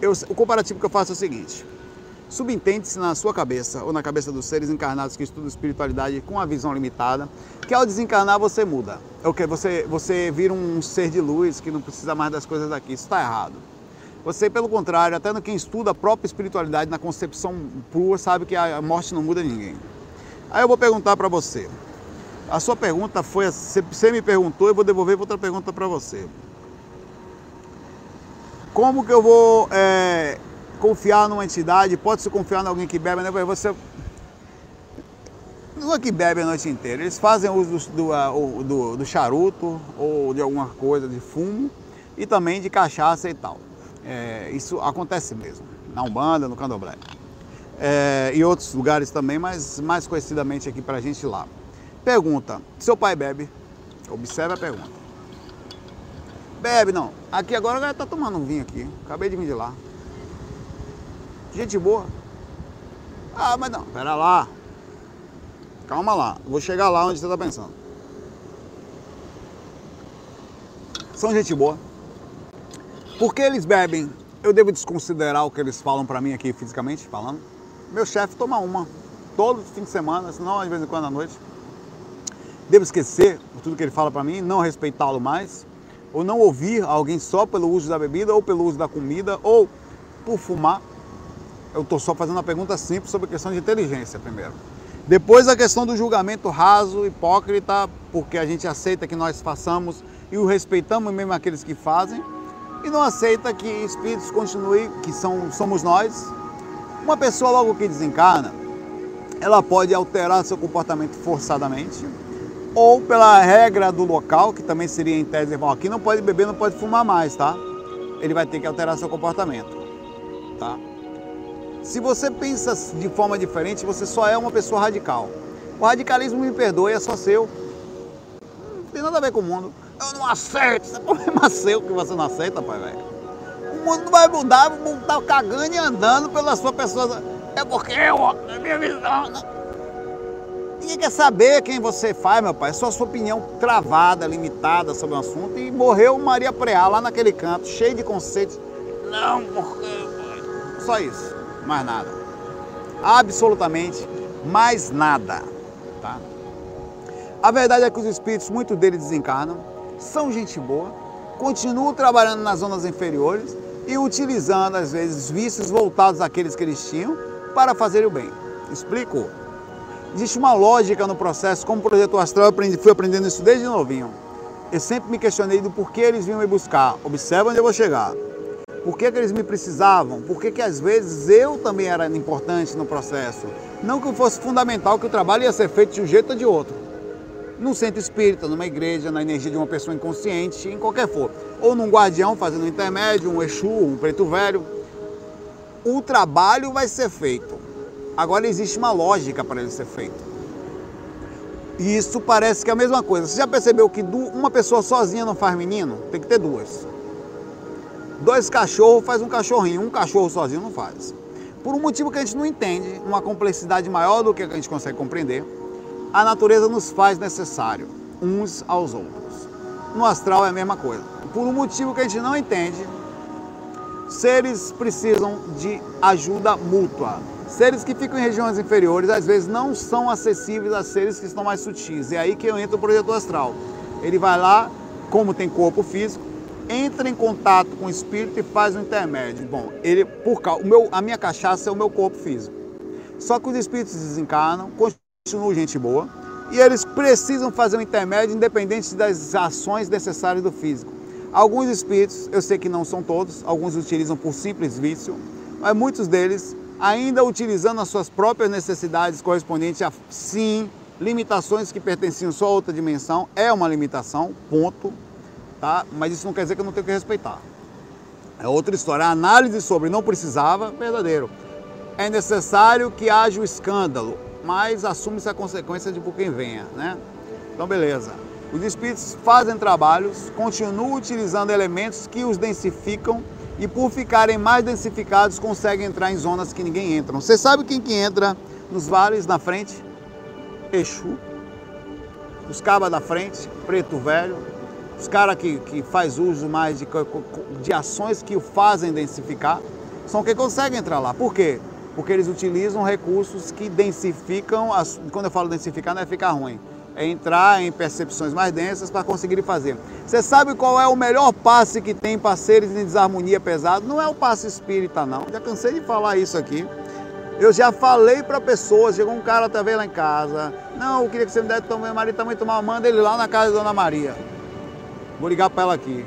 eu, o comparativo que eu faço é o seguinte: subentende-se na sua cabeça ou na cabeça dos seres encarnados que estudam espiritualidade com a visão limitada, que ao desencarnar você muda. É o que você você vira um ser de luz que não precisa mais das coisas daqui. Isso está errado. Você, pelo contrário, até no quem estuda a própria espiritualidade na concepção pura, sabe que a morte não muda ninguém. Aí eu vou perguntar para você. A sua pergunta foi, você me perguntou, eu vou devolver outra pergunta para você. Como que eu vou é, confiar numa entidade? Pode-se confiar em alguém que bebe, né? Você não é que bebe a noite inteira. Eles fazem uso do, do, do, do charuto ou de alguma coisa de fumo e também de cachaça e tal. É, isso acontece mesmo, na Umbanda, no Candomblé. É, e outros lugares também, mas mais conhecidamente aqui pra gente lá. Pergunta, seu pai bebe? Observe a pergunta. Bebe, não. Aqui agora ele tá tomando um vinho aqui. Acabei de vir de lá. Gente boa. Ah, mas não, pera lá. Calma lá. Vou chegar lá onde você tá pensando. São gente boa. Porque eles bebem, eu devo desconsiderar o que eles falam para mim aqui fisicamente falando. Meu chefe toma uma todo fim de semana, senão de vez em quando à noite. Devo esquecer tudo que ele fala para mim, não respeitá-lo mais, ou não ouvir alguém só pelo uso da bebida, ou pelo uso da comida, ou por fumar. Eu estou só fazendo uma pergunta simples sobre a questão de inteligência primeiro. Depois a questão do julgamento raso, hipócrita, porque a gente aceita que nós façamos e o respeitamos mesmo aqueles que fazem e não aceita que espíritos continuem, que são, somos nós. Uma pessoa logo que desencarna, ela pode alterar seu comportamento forçadamente, ou pela regra do local, que também seria em tese, aqui não pode beber, não pode fumar mais, tá? Ele vai ter que alterar seu comportamento, tá? Se você pensa de forma diferente, você só é uma pessoa radical. O radicalismo, me perdoe, é só seu. Não tem nada a ver com o mundo. Eu não aceito. Isso é problema seu que você não aceita, pai, velho. O mundo vai mudar, o mundo tá cagando e andando pela sua pessoa. É porque eu, é minha visão. Né? Ninguém quer saber quem você faz, meu pai. É só sua opinião travada, limitada sobre o assunto. E morreu Maria Preá lá naquele canto, cheio de conceitos. Não, porque. Só isso, mais nada. Absolutamente mais nada. Tá? A verdade é que os espíritos, muitos deles desencarnam, são gente boa, continuam trabalhando nas zonas inferiores e utilizando, às vezes, vícios voltados àqueles que eles tinham para fazer o bem. Explico? Existe uma lógica no processo, como projeto astral, eu aprendi, fui aprendendo isso desde novinho. Eu sempre me questionei do porquê eles vinham me buscar. Observa onde eu vou chegar. Por que, que eles me precisavam? Por que, que às vezes eu também era importante no processo? Não que fosse fundamental que o trabalho ia ser feito de um jeito ou de outro. Num centro espírita, numa igreja, na energia de uma pessoa inconsciente, em qualquer for. Ou num guardião fazendo um intermédio, um Exu, um preto velho. O trabalho vai ser feito. Agora existe uma lógica para ele ser feito. E isso parece que é a mesma coisa. Você já percebeu que uma pessoa sozinha não faz menino? Tem que ter duas. Dois cachorros faz um cachorrinho, um cachorro sozinho não faz. Por um motivo que a gente não entende, uma complexidade maior do que a gente consegue compreender, a natureza nos faz necessário uns aos outros. No astral é a mesma coisa. Por um motivo que a gente não entende, seres precisam de ajuda mútua. Seres que ficam em regiões inferiores às vezes não são acessíveis a seres que estão mais sutis. É aí que entra o projeto astral. Ele vai lá, como tem corpo físico, entra em contato com o espírito e faz um intermédio. Bom, ele por o meu, a minha cachaça é o meu corpo físico. Só que os espíritos desencarnam, continuam gente boa, e eles precisam fazer um intermédio independente das ações necessárias do físico. Alguns espíritos, eu sei que não são todos, alguns utilizam por simples vício, mas muitos deles ainda utilizando as suas próprias necessidades correspondentes a, sim, limitações que pertenciam só a outra dimensão, é uma limitação, ponto, tá? Mas isso não quer dizer que eu não tenho que respeitar. É outra história. A análise sobre não precisava, verdadeiro. É necessário que haja o escândalo, mas assume-se a consequência de por quem venha, né? Então, beleza. Os espíritos fazem trabalhos, continuam utilizando elementos que os densificam e por ficarem mais densificados conseguem entrar em zonas que ninguém entra. Você sabe quem que entra nos vales na frente? Exu. Os cabas da frente, preto velho. Os caras que, que faz uso mais de, de ações que o fazem densificar são que conseguem entrar lá. Por quê? Porque eles utilizam recursos que densificam, as, quando eu falo densificar não é ficar ruim, é entrar em percepções mais densas para conseguir fazer. Você sabe qual é o melhor passe que tem para seres em desarmonia pesado? Não é o passe espírita, não. Já cansei de falar isso aqui. Eu já falei para pessoas, chegou um cara outra vez lá em casa. Não, eu queria que você me desse meu marido também tomar, manda ele lá na casa da Dona Maria. Vou ligar para ela aqui.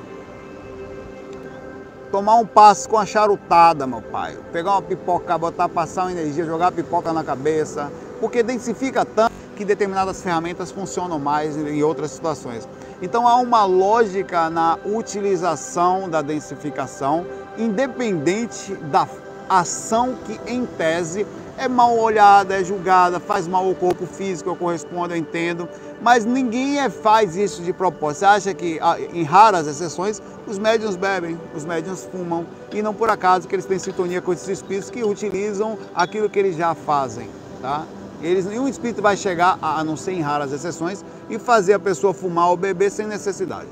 Tomar um passe com a charutada, meu pai. Pegar uma pipoca, botar, passar uma energia, jogar pipoca na cabeça. Porque densifica tanto que determinadas ferramentas funcionam mais em outras situações. Então há uma lógica na utilização da densificação, independente da ação que, em tese, é mal olhada, é julgada, faz mal ao corpo físico, eu correspondo, eu entendo, mas ninguém é, faz isso de propósito. Você acha que, ah, em raras exceções, os médiums bebem, os médiums fumam, e não por acaso que eles têm sintonia com esses espíritos que utilizam aquilo que eles já fazem, tá? Eles, nenhum espírito vai chegar, a não ser em raras exceções, e fazer a pessoa fumar ou beber sem necessidade.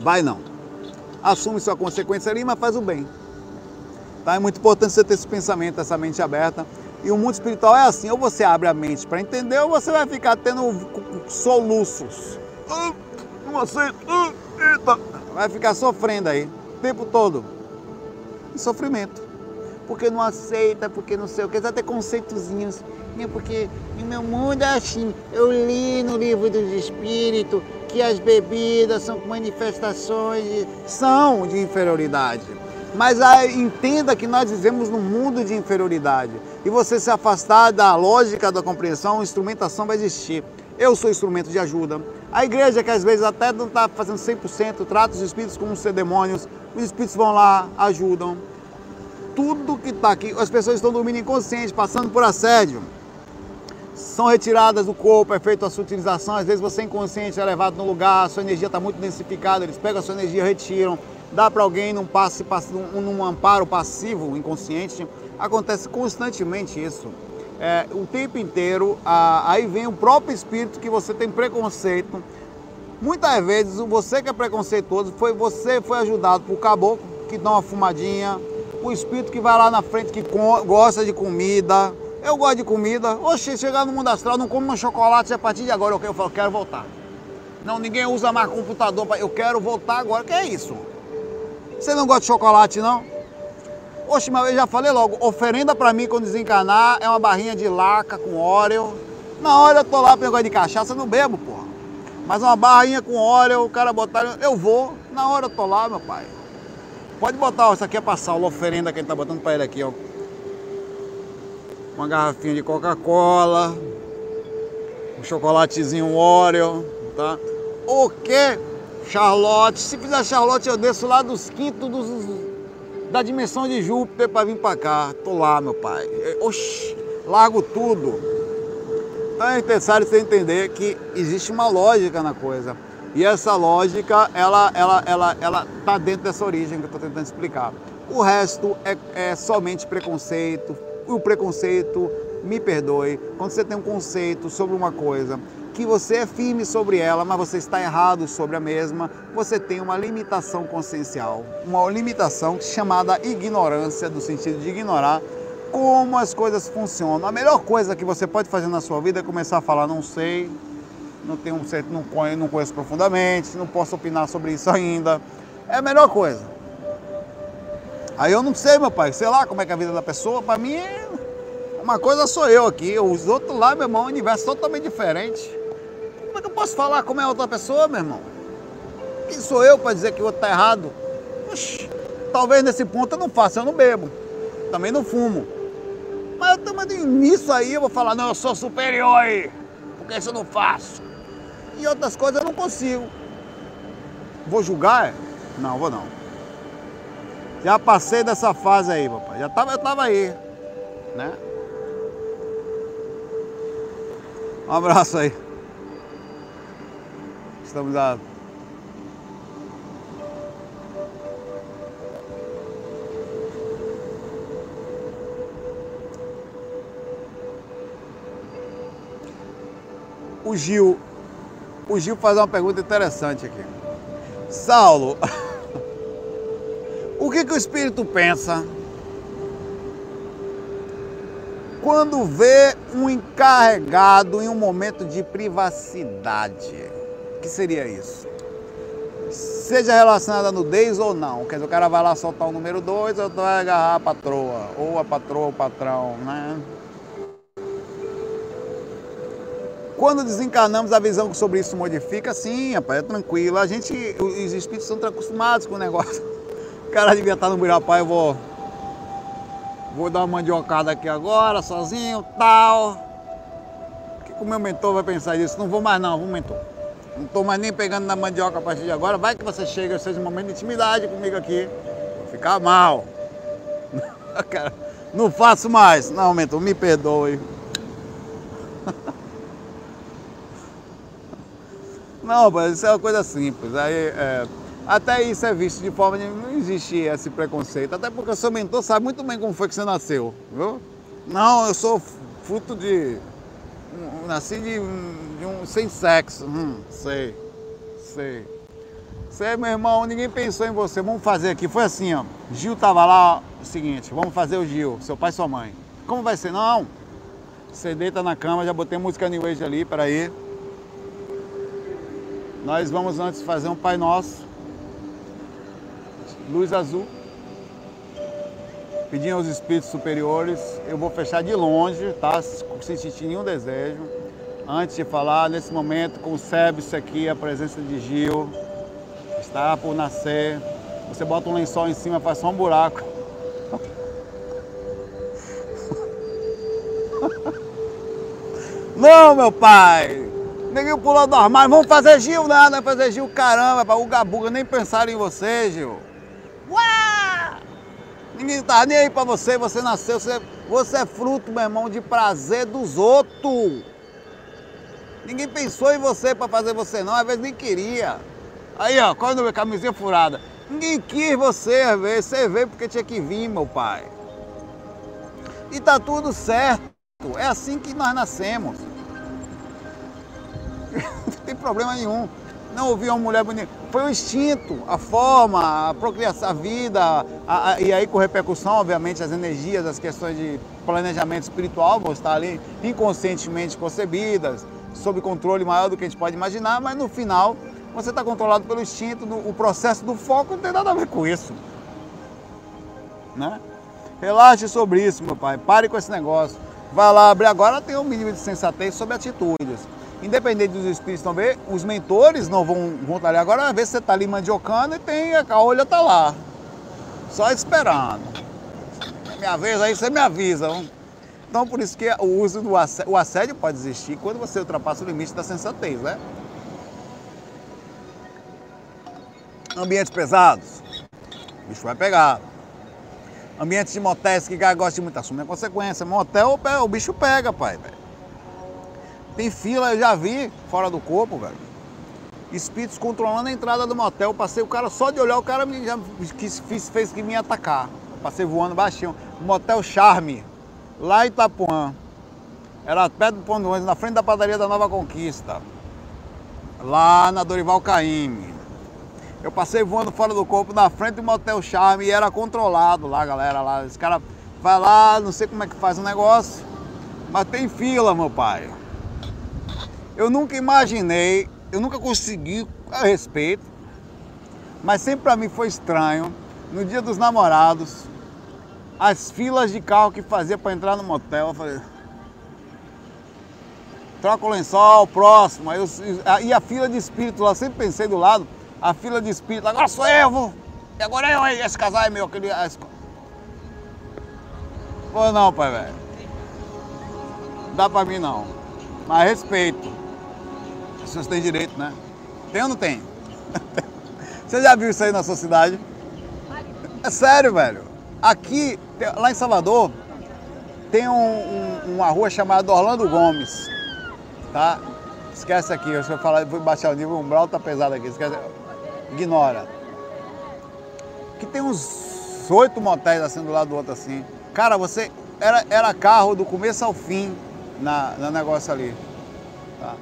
Vai não. Assume sua consequência ali, mas faz o bem. Tá? É muito importante você ter esse pensamento, essa mente aberta. E o mundo espiritual é assim, ou você abre a mente para entender, ou você vai ficar tendo soluços. Ah, não aceito. Ah, eita. Vai ficar sofrendo aí, o tempo todo. E sofrimento porque não aceita, porque não sei o que, até conceitozinhos. Né? Porque no meu mundo é assim, eu li no livro dos espíritos que as bebidas são manifestações, de, são de inferioridade. Mas ah, entenda que nós vivemos num mundo de inferioridade. E você se afastar da lógica da compreensão, instrumentação vai existir. Eu sou instrumento de ajuda. A igreja, que às vezes até não está fazendo 100%, trata os espíritos como ser demônios. Os espíritos vão lá, ajudam tudo que está aqui, as pessoas estão dormindo inconscientes, passando por assédio. São retiradas do corpo, é feita a sua utilização, às vezes você é inconsciente, é levado no lugar, a sua energia está muito densificada, eles pegam a sua energia, retiram, dá para alguém num, passe, num, num amparo passivo, inconsciente. Acontece constantemente isso. É, o tempo inteiro, a, aí vem o próprio espírito que você tem preconceito. Muitas vezes você que é preconceituoso, foi você foi ajudado por caboclo que dá uma fumadinha, o espírito que vai lá na frente, que gosta de comida. Eu gosto de comida. Oxe, chegar no mundo astral, não como um chocolate, a partir de agora eu, eu falo, quero voltar. Não, ninguém usa mais computador, pra... eu quero voltar agora. Que é isso? Você não gosta de chocolate, não? Oxe, mas eu já falei logo, oferenda pra mim quando desencarnar é uma barrinha de laca com óleo. Na hora eu tô lá negócio de cachaça, eu não bebo, porra. Mas uma barrainha com óleo, o cara botar, eu vou, na hora eu tô lá, meu pai. Pode botar, ó, isso aqui é sal, a oferenda que ele tá botando pra ele aqui, ó. Uma garrafinha de Coca-Cola, um chocolatezinho Oreo, tá? O que? Charlotte. Se fizer Charlotte, eu desço lá dos quintos dos, da dimensão de Júpiter para vir para cá. Tô lá, meu pai. Oxi, largo tudo. Então é necessário você entender que existe uma lógica na coisa. E essa lógica, ela ela ela ela tá dentro dessa origem que eu estou tentando explicar. O resto é, é somente preconceito. O preconceito, me perdoe, quando você tem um conceito sobre uma coisa que você é firme sobre ela, mas você está errado sobre a mesma, você tem uma limitação consciencial, uma limitação chamada ignorância, do sentido de ignorar como as coisas funcionam. A melhor coisa que você pode fazer na sua vida é começar a falar, não sei, não tenho um certo, não conheço, não conheço profundamente, não posso opinar sobre isso ainda. É a melhor coisa. Aí eu não sei, meu pai, sei lá como é que é a vida da pessoa, para mim uma coisa sou eu aqui, os outros lá, meu irmão, é um universo totalmente diferente. Como é que eu posso falar como é outra pessoa, meu irmão? Quem sou eu para dizer que o outro está errado? Talvez nesse ponto eu não faça, eu não bebo. Também não fumo. Mas eu também nisso aí eu vou falar, não, eu sou superior aí, porque isso eu não faço. E outras coisas eu não consigo. Vou julgar? Não, vou não. Já passei dessa fase aí, papai. Já tava, eu tava aí, né? Um abraço aí. Estamos a O Gil, o Gil faz uma pergunta interessante aqui. Saulo, o que, que o Espírito pensa quando vê um encarregado em um momento de privacidade? Que seria isso? Seja relacionada a nudez ou não. Quer dizer, o cara vai lá soltar o número 2, ou vai agarrar a patroa, ou a patroa, o patrão, né? Quando desencarnamos, a visão sobre isso modifica, sim, rapaz, é tranquilo. A gente, os espíritos são acostumados com o negócio. O cara devia estar no Birapá, eu vou. Vou dar uma mandiocada aqui agora, sozinho, tal. O que o meu mentor vai pensar disso? Não vou mais não, vou mentor. Não estou mais nem pegando na mandioca a partir de agora. Vai que você chega, seja um momento de intimidade comigo aqui. Vou ficar mal. não faço mais. Não, mentor, me perdoe. Não, mas isso é uma coisa simples. Aí, é, até isso é visto de forma de não existe esse preconceito. Até porque o seu mentor sabe muito bem como foi que você nasceu, viu? Não, eu sou fruto de nasci de, de um sem sexo. Hum, sei, sei. Sei, meu irmão, ninguém pensou em você. Vamos fazer aqui. Foi assim, ó. Gil tava lá, o seguinte, vamos fazer o Gil, seu pai e sua mãe. Como vai ser? Não. Você deita na cama, já botei música New Age ali, peraí. Nós vamos antes fazer um Pai Nosso. Luz azul pedir aos espíritos superiores, eu vou fechar de longe, tá? Sem sentir nenhum desejo. Antes de falar, nesse momento, concebe-se aqui a presença de Gil, está por nascer. Você bota um lençol em cima, faz só um buraco. Não, meu pai! Ninguém pulou do armário, vamos fazer Gil, nada, fazer Gil, caramba, o Gabuga nem pensar em você, Gil. Ninguém tá nem aí para você, você nasceu, você, você é fruto, meu irmão, de prazer dos outros. Ninguém pensou em você para fazer você não, às vezes nem queria. Aí, ó, quando a camisinha furada. Ninguém quis você, às vezes, você veio porque tinha que vir, meu pai. E tá tudo certo. É assim que nós nascemos. não tem problema nenhum não ouvi uma mulher bonita. Foi o instinto, a forma, a procriação, a vida, a, a, e aí com repercussão, obviamente, as energias, as questões de planejamento espiritual vão estar ali inconscientemente concebidas, sob controle maior do que a gente pode imaginar, mas no final você está controlado pelo instinto, o processo do foco não tem nada a ver com isso. Né? Relaxe sobre isso, meu pai. Pare com esse negócio. Vai lá abrir agora, tem um mínimo de sensatez sobre atitudes. Independente dos espíritos ver, os mentores não vão, estar ali. Agora, às vezes você está ali mandiocando e tem, a olha está lá, só esperando. Minha vez aí você me avisa. Então, por isso que o uso do assédio, o assédio pode existir quando você ultrapassa o limite da sensatez, né? Ambientes pesados, o bicho vai pegar. Ambientes de motéis que gosta de muito assunto, é consequência. Motel, o bicho pega, pai. Tem fila, eu já vi fora do corpo, velho. Espíritos controlando a entrada do motel. Passei o cara, só de olhar, o cara me, já quis, fez, fez que me atacar. Passei voando baixinho. Motel Charme, lá em Itapuã. Era perto do Pão do na frente da padaria da Nova Conquista. Lá na Dorival Caymmi. Eu passei voando fora do corpo na frente do Motel Charme e era controlado lá, galera. Lá. Esse cara vai lá, não sei como é que faz o negócio, mas tem fila, meu pai. Eu nunca imaginei, eu nunca consegui a respeito, mas sempre para mim foi estranho, no dia dos namorados, as filas de carro que fazia para entrar no motel, eu falei, troca o lençol, próximo, aí eu, e a fila de espírito lá, sempre pensei do lado, a fila de espírito, agora sou eu, vou. E agora eu, esse casal é meu, aquele. Esse... Pô não, pai, velho. Dá pra mim não. Mas respeito. Pessoas têm direito, né? Tem ou não tem? Você já viu isso aí na sua cidade? É sério, velho. Aqui, lá em Salvador, tem um, um, uma rua chamada Orlando Gomes. Tá? Esquece aqui, eu falar, vou baixar o nível, o umbral tá pesado aqui. Esquece ignora. Que tem uns oito motéis assim do lado do outro assim. Cara, você era, era carro do começo ao fim na, no negócio ali. Tá?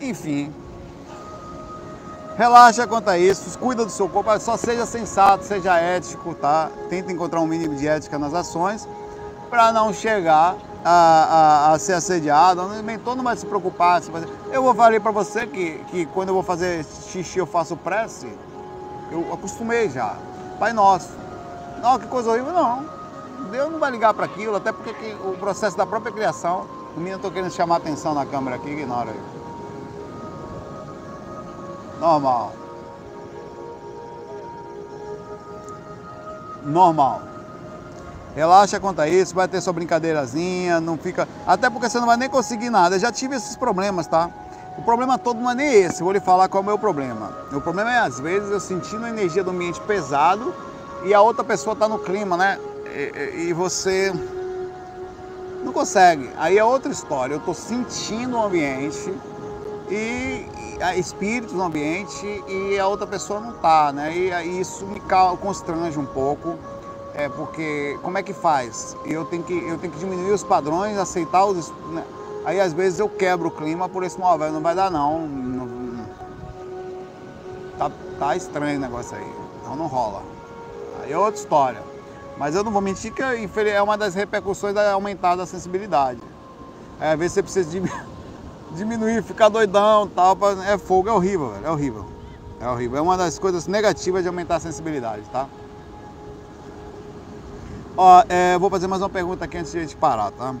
Enfim. Relaxa quanto a isso, cuida do seu corpo, só seja sensato, seja ético, tá? Tenta encontrar um mínimo de ética nas ações para não chegar a, a, a, ser assediado, o mentor não vai se preocupar. Se fazer... Eu vou falar para você que, que quando eu vou fazer xixi eu faço prece, eu acostumei já. Pai Nosso. Não, que coisa horrível, não. Deus não vai ligar para aquilo, até porque o processo da própria criação, o menino estou querendo chamar atenção na câmera aqui, ignora aí. Normal. Normal. Relaxa quanto a isso, vai ter sua brincadeirazinha, não fica. Até porque você não vai nem conseguir nada. Eu já tive esses problemas, tá? O problema todo não é nem esse, vou lhe falar qual é o meu problema. O problema é, às vezes, eu sentindo a energia do ambiente pesado e a outra pessoa está no clima, né? E, e, você não consegue. Aí é outra história. Eu estou sentindo o ambiente e, e espíritos no ambiente e a outra pessoa não está, né? E, e isso me constrange um pouco. É porque como é que faz? Eu tenho que, eu tenho que diminuir os padrões, aceitar os. Né? Aí às vezes eu quebro o clima por esse móvel, não vai dar não. não tá, tá estranho o negócio aí. Então não rola. Aí é outra história. Mas eu não vou mentir que é uma das repercussões da aumentada sensibilidade. É, às vezes você precisa diminuir, ficar doidão tal. É fogo, é horrível, velho. É horrível. É horrível. É uma das coisas negativas de aumentar a sensibilidade, tá? Ó, é, vou fazer mais uma pergunta aqui antes de a gente parar, tá?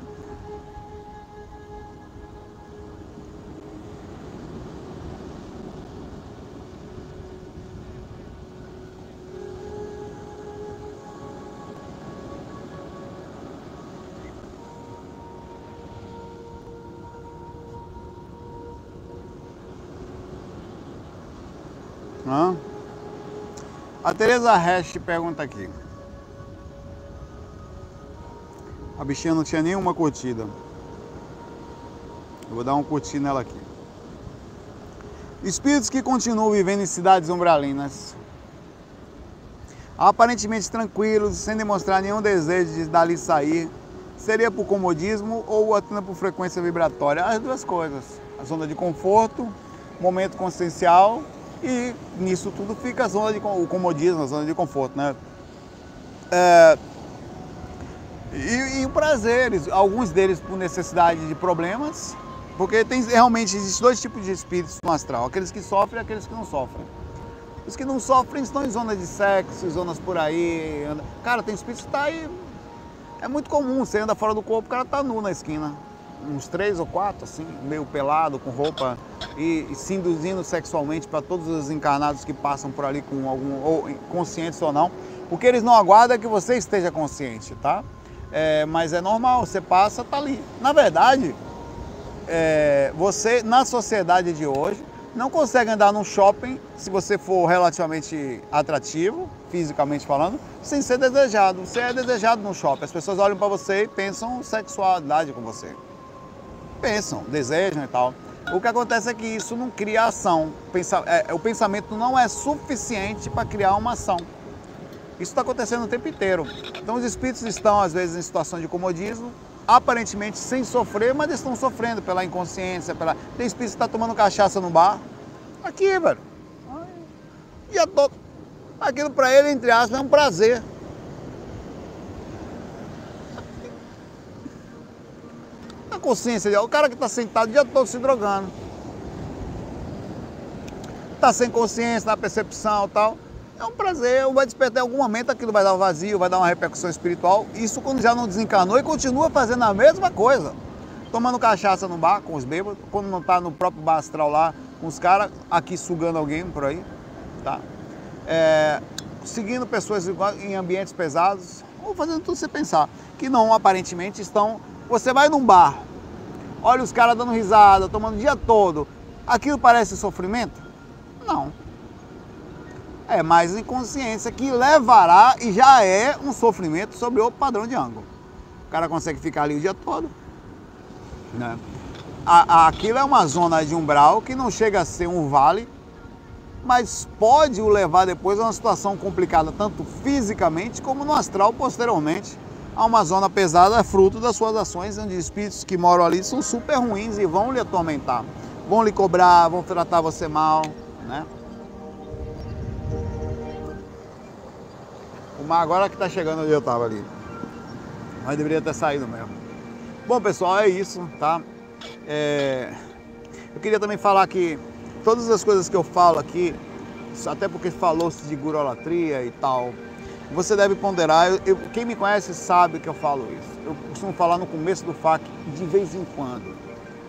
A Tereza Hash pergunta aqui. A bichinha não tinha nenhuma curtida. Eu vou dar um curtir nela aqui. Espíritos que continuam vivendo em cidades umbralinas, aparentemente tranquilos, sem demonstrar nenhum desejo de dali sair, seria por comodismo ou apenas por frequência vibratória? As duas coisas. A zona de conforto, momento consciencial e nisso tudo fica a zona de o comodismo, a zona de conforto, né? É, e, e prazeres, alguns deles por necessidade de problemas, porque tem realmente existem dois tipos de espíritos no astral, aqueles que sofrem e aqueles que não sofrem. Os que não sofrem estão em zonas de sexo, zonas por aí. Cara, tem espírito que está aí. É muito comum, você anda fora do corpo, o cara tá nu na esquina. Uns três ou quatro, assim, meio pelado, com roupa, e, e se induzindo sexualmente para todos os encarnados que passam por ali com algum, ou conscientes ou não. O que eles não aguardam é que você esteja consciente, tá? É, mas é normal, você passa, tá ali. Na verdade, é, você, na sociedade de hoje, não consegue andar num shopping, se você for relativamente atrativo, fisicamente falando, sem ser desejado. Você é desejado no shopping. As pessoas olham para você e pensam sexualidade com você. Pensam, desejam e tal. O que acontece é que isso não cria ação. É, o pensamento não é suficiente para criar uma ação. Isso está acontecendo o tempo inteiro. Então os espíritos estão, às vezes, em situação de comodismo, aparentemente sem sofrer, mas estão sofrendo pela inconsciência, pela. Tem espírito que está tomando cachaça no bar. Aqui, velho. Dia todo. Aquilo para ele, entre aspas, é um prazer. A consciência, o cara que está sentado o dia todo se drogando. Está sem consciência, na percepção e tal é um prazer, vai despertar em algum momento, aquilo vai dar um vazio, vai dar uma repercussão espiritual. Isso quando já não desencarnou e continua fazendo a mesma coisa. Tomando cachaça no bar com os bêbados, quando não está no próprio bar astral lá com os caras, aqui sugando alguém por aí, tá? É, seguindo pessoas em ambientes pesados, ou fazendo tudo você pensar, que não aparentemente estão. Você vai num bar, olha os caras dando risada, tomando o dia todo, aquilo parece sofrimento? Não é mais inconsciência que levará e já é um sofrimento sobre o padrão de ângulo. O cara consegue ficar ali o dia todo. Né? Aquilo é uma zona de umbral que não chega a ser um vale, mas pode o levar depois a uma situação complicada, tanto fisicamente como no astral posteriormente. A uma zona pesada fruto das suas ações, onde espíritos que moram ali são super ruins e vão lhe atormentar. Vão lhe cobrar, vão tratar você mal, né? O mar agora que está chegando onde eu estava ali. Mas deveria ter saído mesmo. Bom, pessoal, é isso, tá? É... Eu queria também falar que todas as coisas que eu falo aqui, até porque falou-se de gurolatria e tal, você deve ponderar. Eu, eu, quem me conhece sabe que eu falo isso. Eu costumo falar no começo do FAQ, de vez em quando.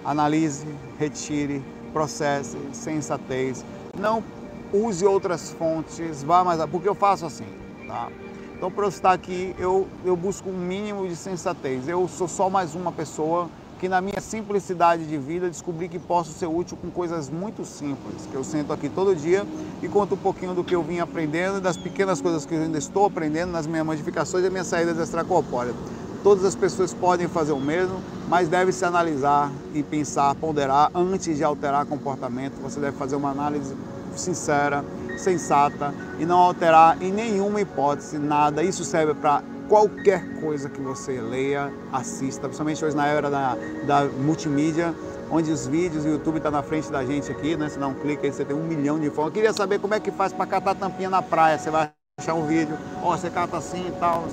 Analise, retire, processe, sensatez. Não use outras fontes, vá mais. Porque eu faço assim, tá? Então, para eu estar aqui, eu, eu busco um mínimo de sensatez. Eu sou só mais uma pessoa que, na minha simplicidade de vida, descobri que posso ser útil com coisas muito simples. Que eu sento aqui todo dia e conto um pouquinho do que eu vim aprendendo, das pequenas coisas que eu ainda estou aprendendo, nas minhas modificações e minhas saídas extracorpóreas. Todas as pessoas podem fazer o mesmo, mas deve se analisar e pensar, ponderar antes de alterar comportamento. Você deve fazer uma análise sincera, sensata e não alterar em nenhuma hipótese nada. Isso serve para qualquer coisa que você leia, assista, principalmente hoje na era da, da multimídia, onde os vídeos, o YouTube está na frente da gente aqui, né? Você dá um clique aí, você tem um milhão de formas. Eu queria saber como é que faz para catar tampinha na praia. Você vai achar um vídeo, ó, oh, você cata assim e tal.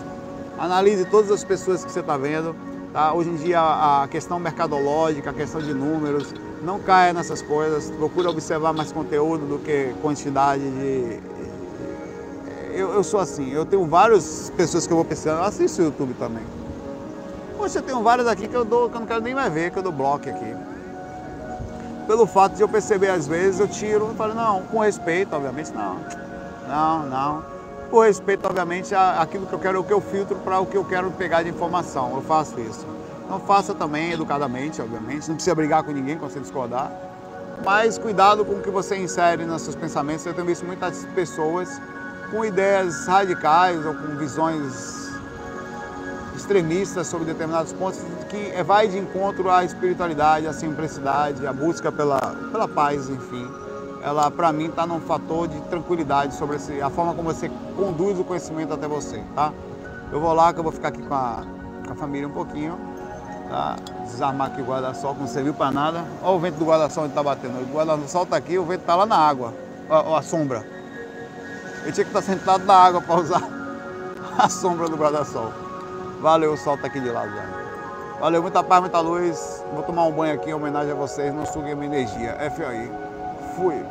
Analise todas as pessoas que você está vendo. Tá? Hoje em dia a questão mercadológica, a questão de números, não caia nessas coisas, procura observar mais conteúdo do que quantidade de. Eu, eu sou assim, eu tenho várias pessoas que eu vou pesquisar, eu assisto o YouTube também. Poxa, eu tenho várias aqui que eu dou, que eu não quero nem mais ver, que eu dou bloco aqui. Pelo fato de eu perceber às vezes, eu tiro e falo, não, com respeito, obviamente, não. Não, não. Com respeito, obviamente, aquilo que eu quero, o que eu filtro para o que eu quero pegar de informação. Eu faço isso. Então faça também educadamente, obviamente, não precisa brigar com ninguém quando você discordar. Mas cuidado com o que você insere nos seus pensamentos. Eu tenho visto muitas pessoas com ideias radicais ou com visões extremistas sobre determinados pontos que vai de encontro à espiritualidade, à simplicidade, à busca pela, pela paz, enfim. Ela, para mim, está num fator de tranquilidade sobre esse, a forma como você conduz o conhecimento até você, tá? Eu vou lá, que eu vou ficar aqui com a, com a família um pouquinho. Tá? Desarmar aqui o guarda-sol, que não serviu para nada. Olha o vento do guarda-sol onde está batendo. O guarda-sol está aqui, o vento está lá na água. Olha a sombra. Eu tinha que estar sentado na água para usar a sombra do guarda-sol. Valeu, o sol está aqui de lado já. Valeu, muita paz, muita luz. Vou tomar um banho aqui em homenagem a vocês. Não suguem minha energia. FAI. Fui.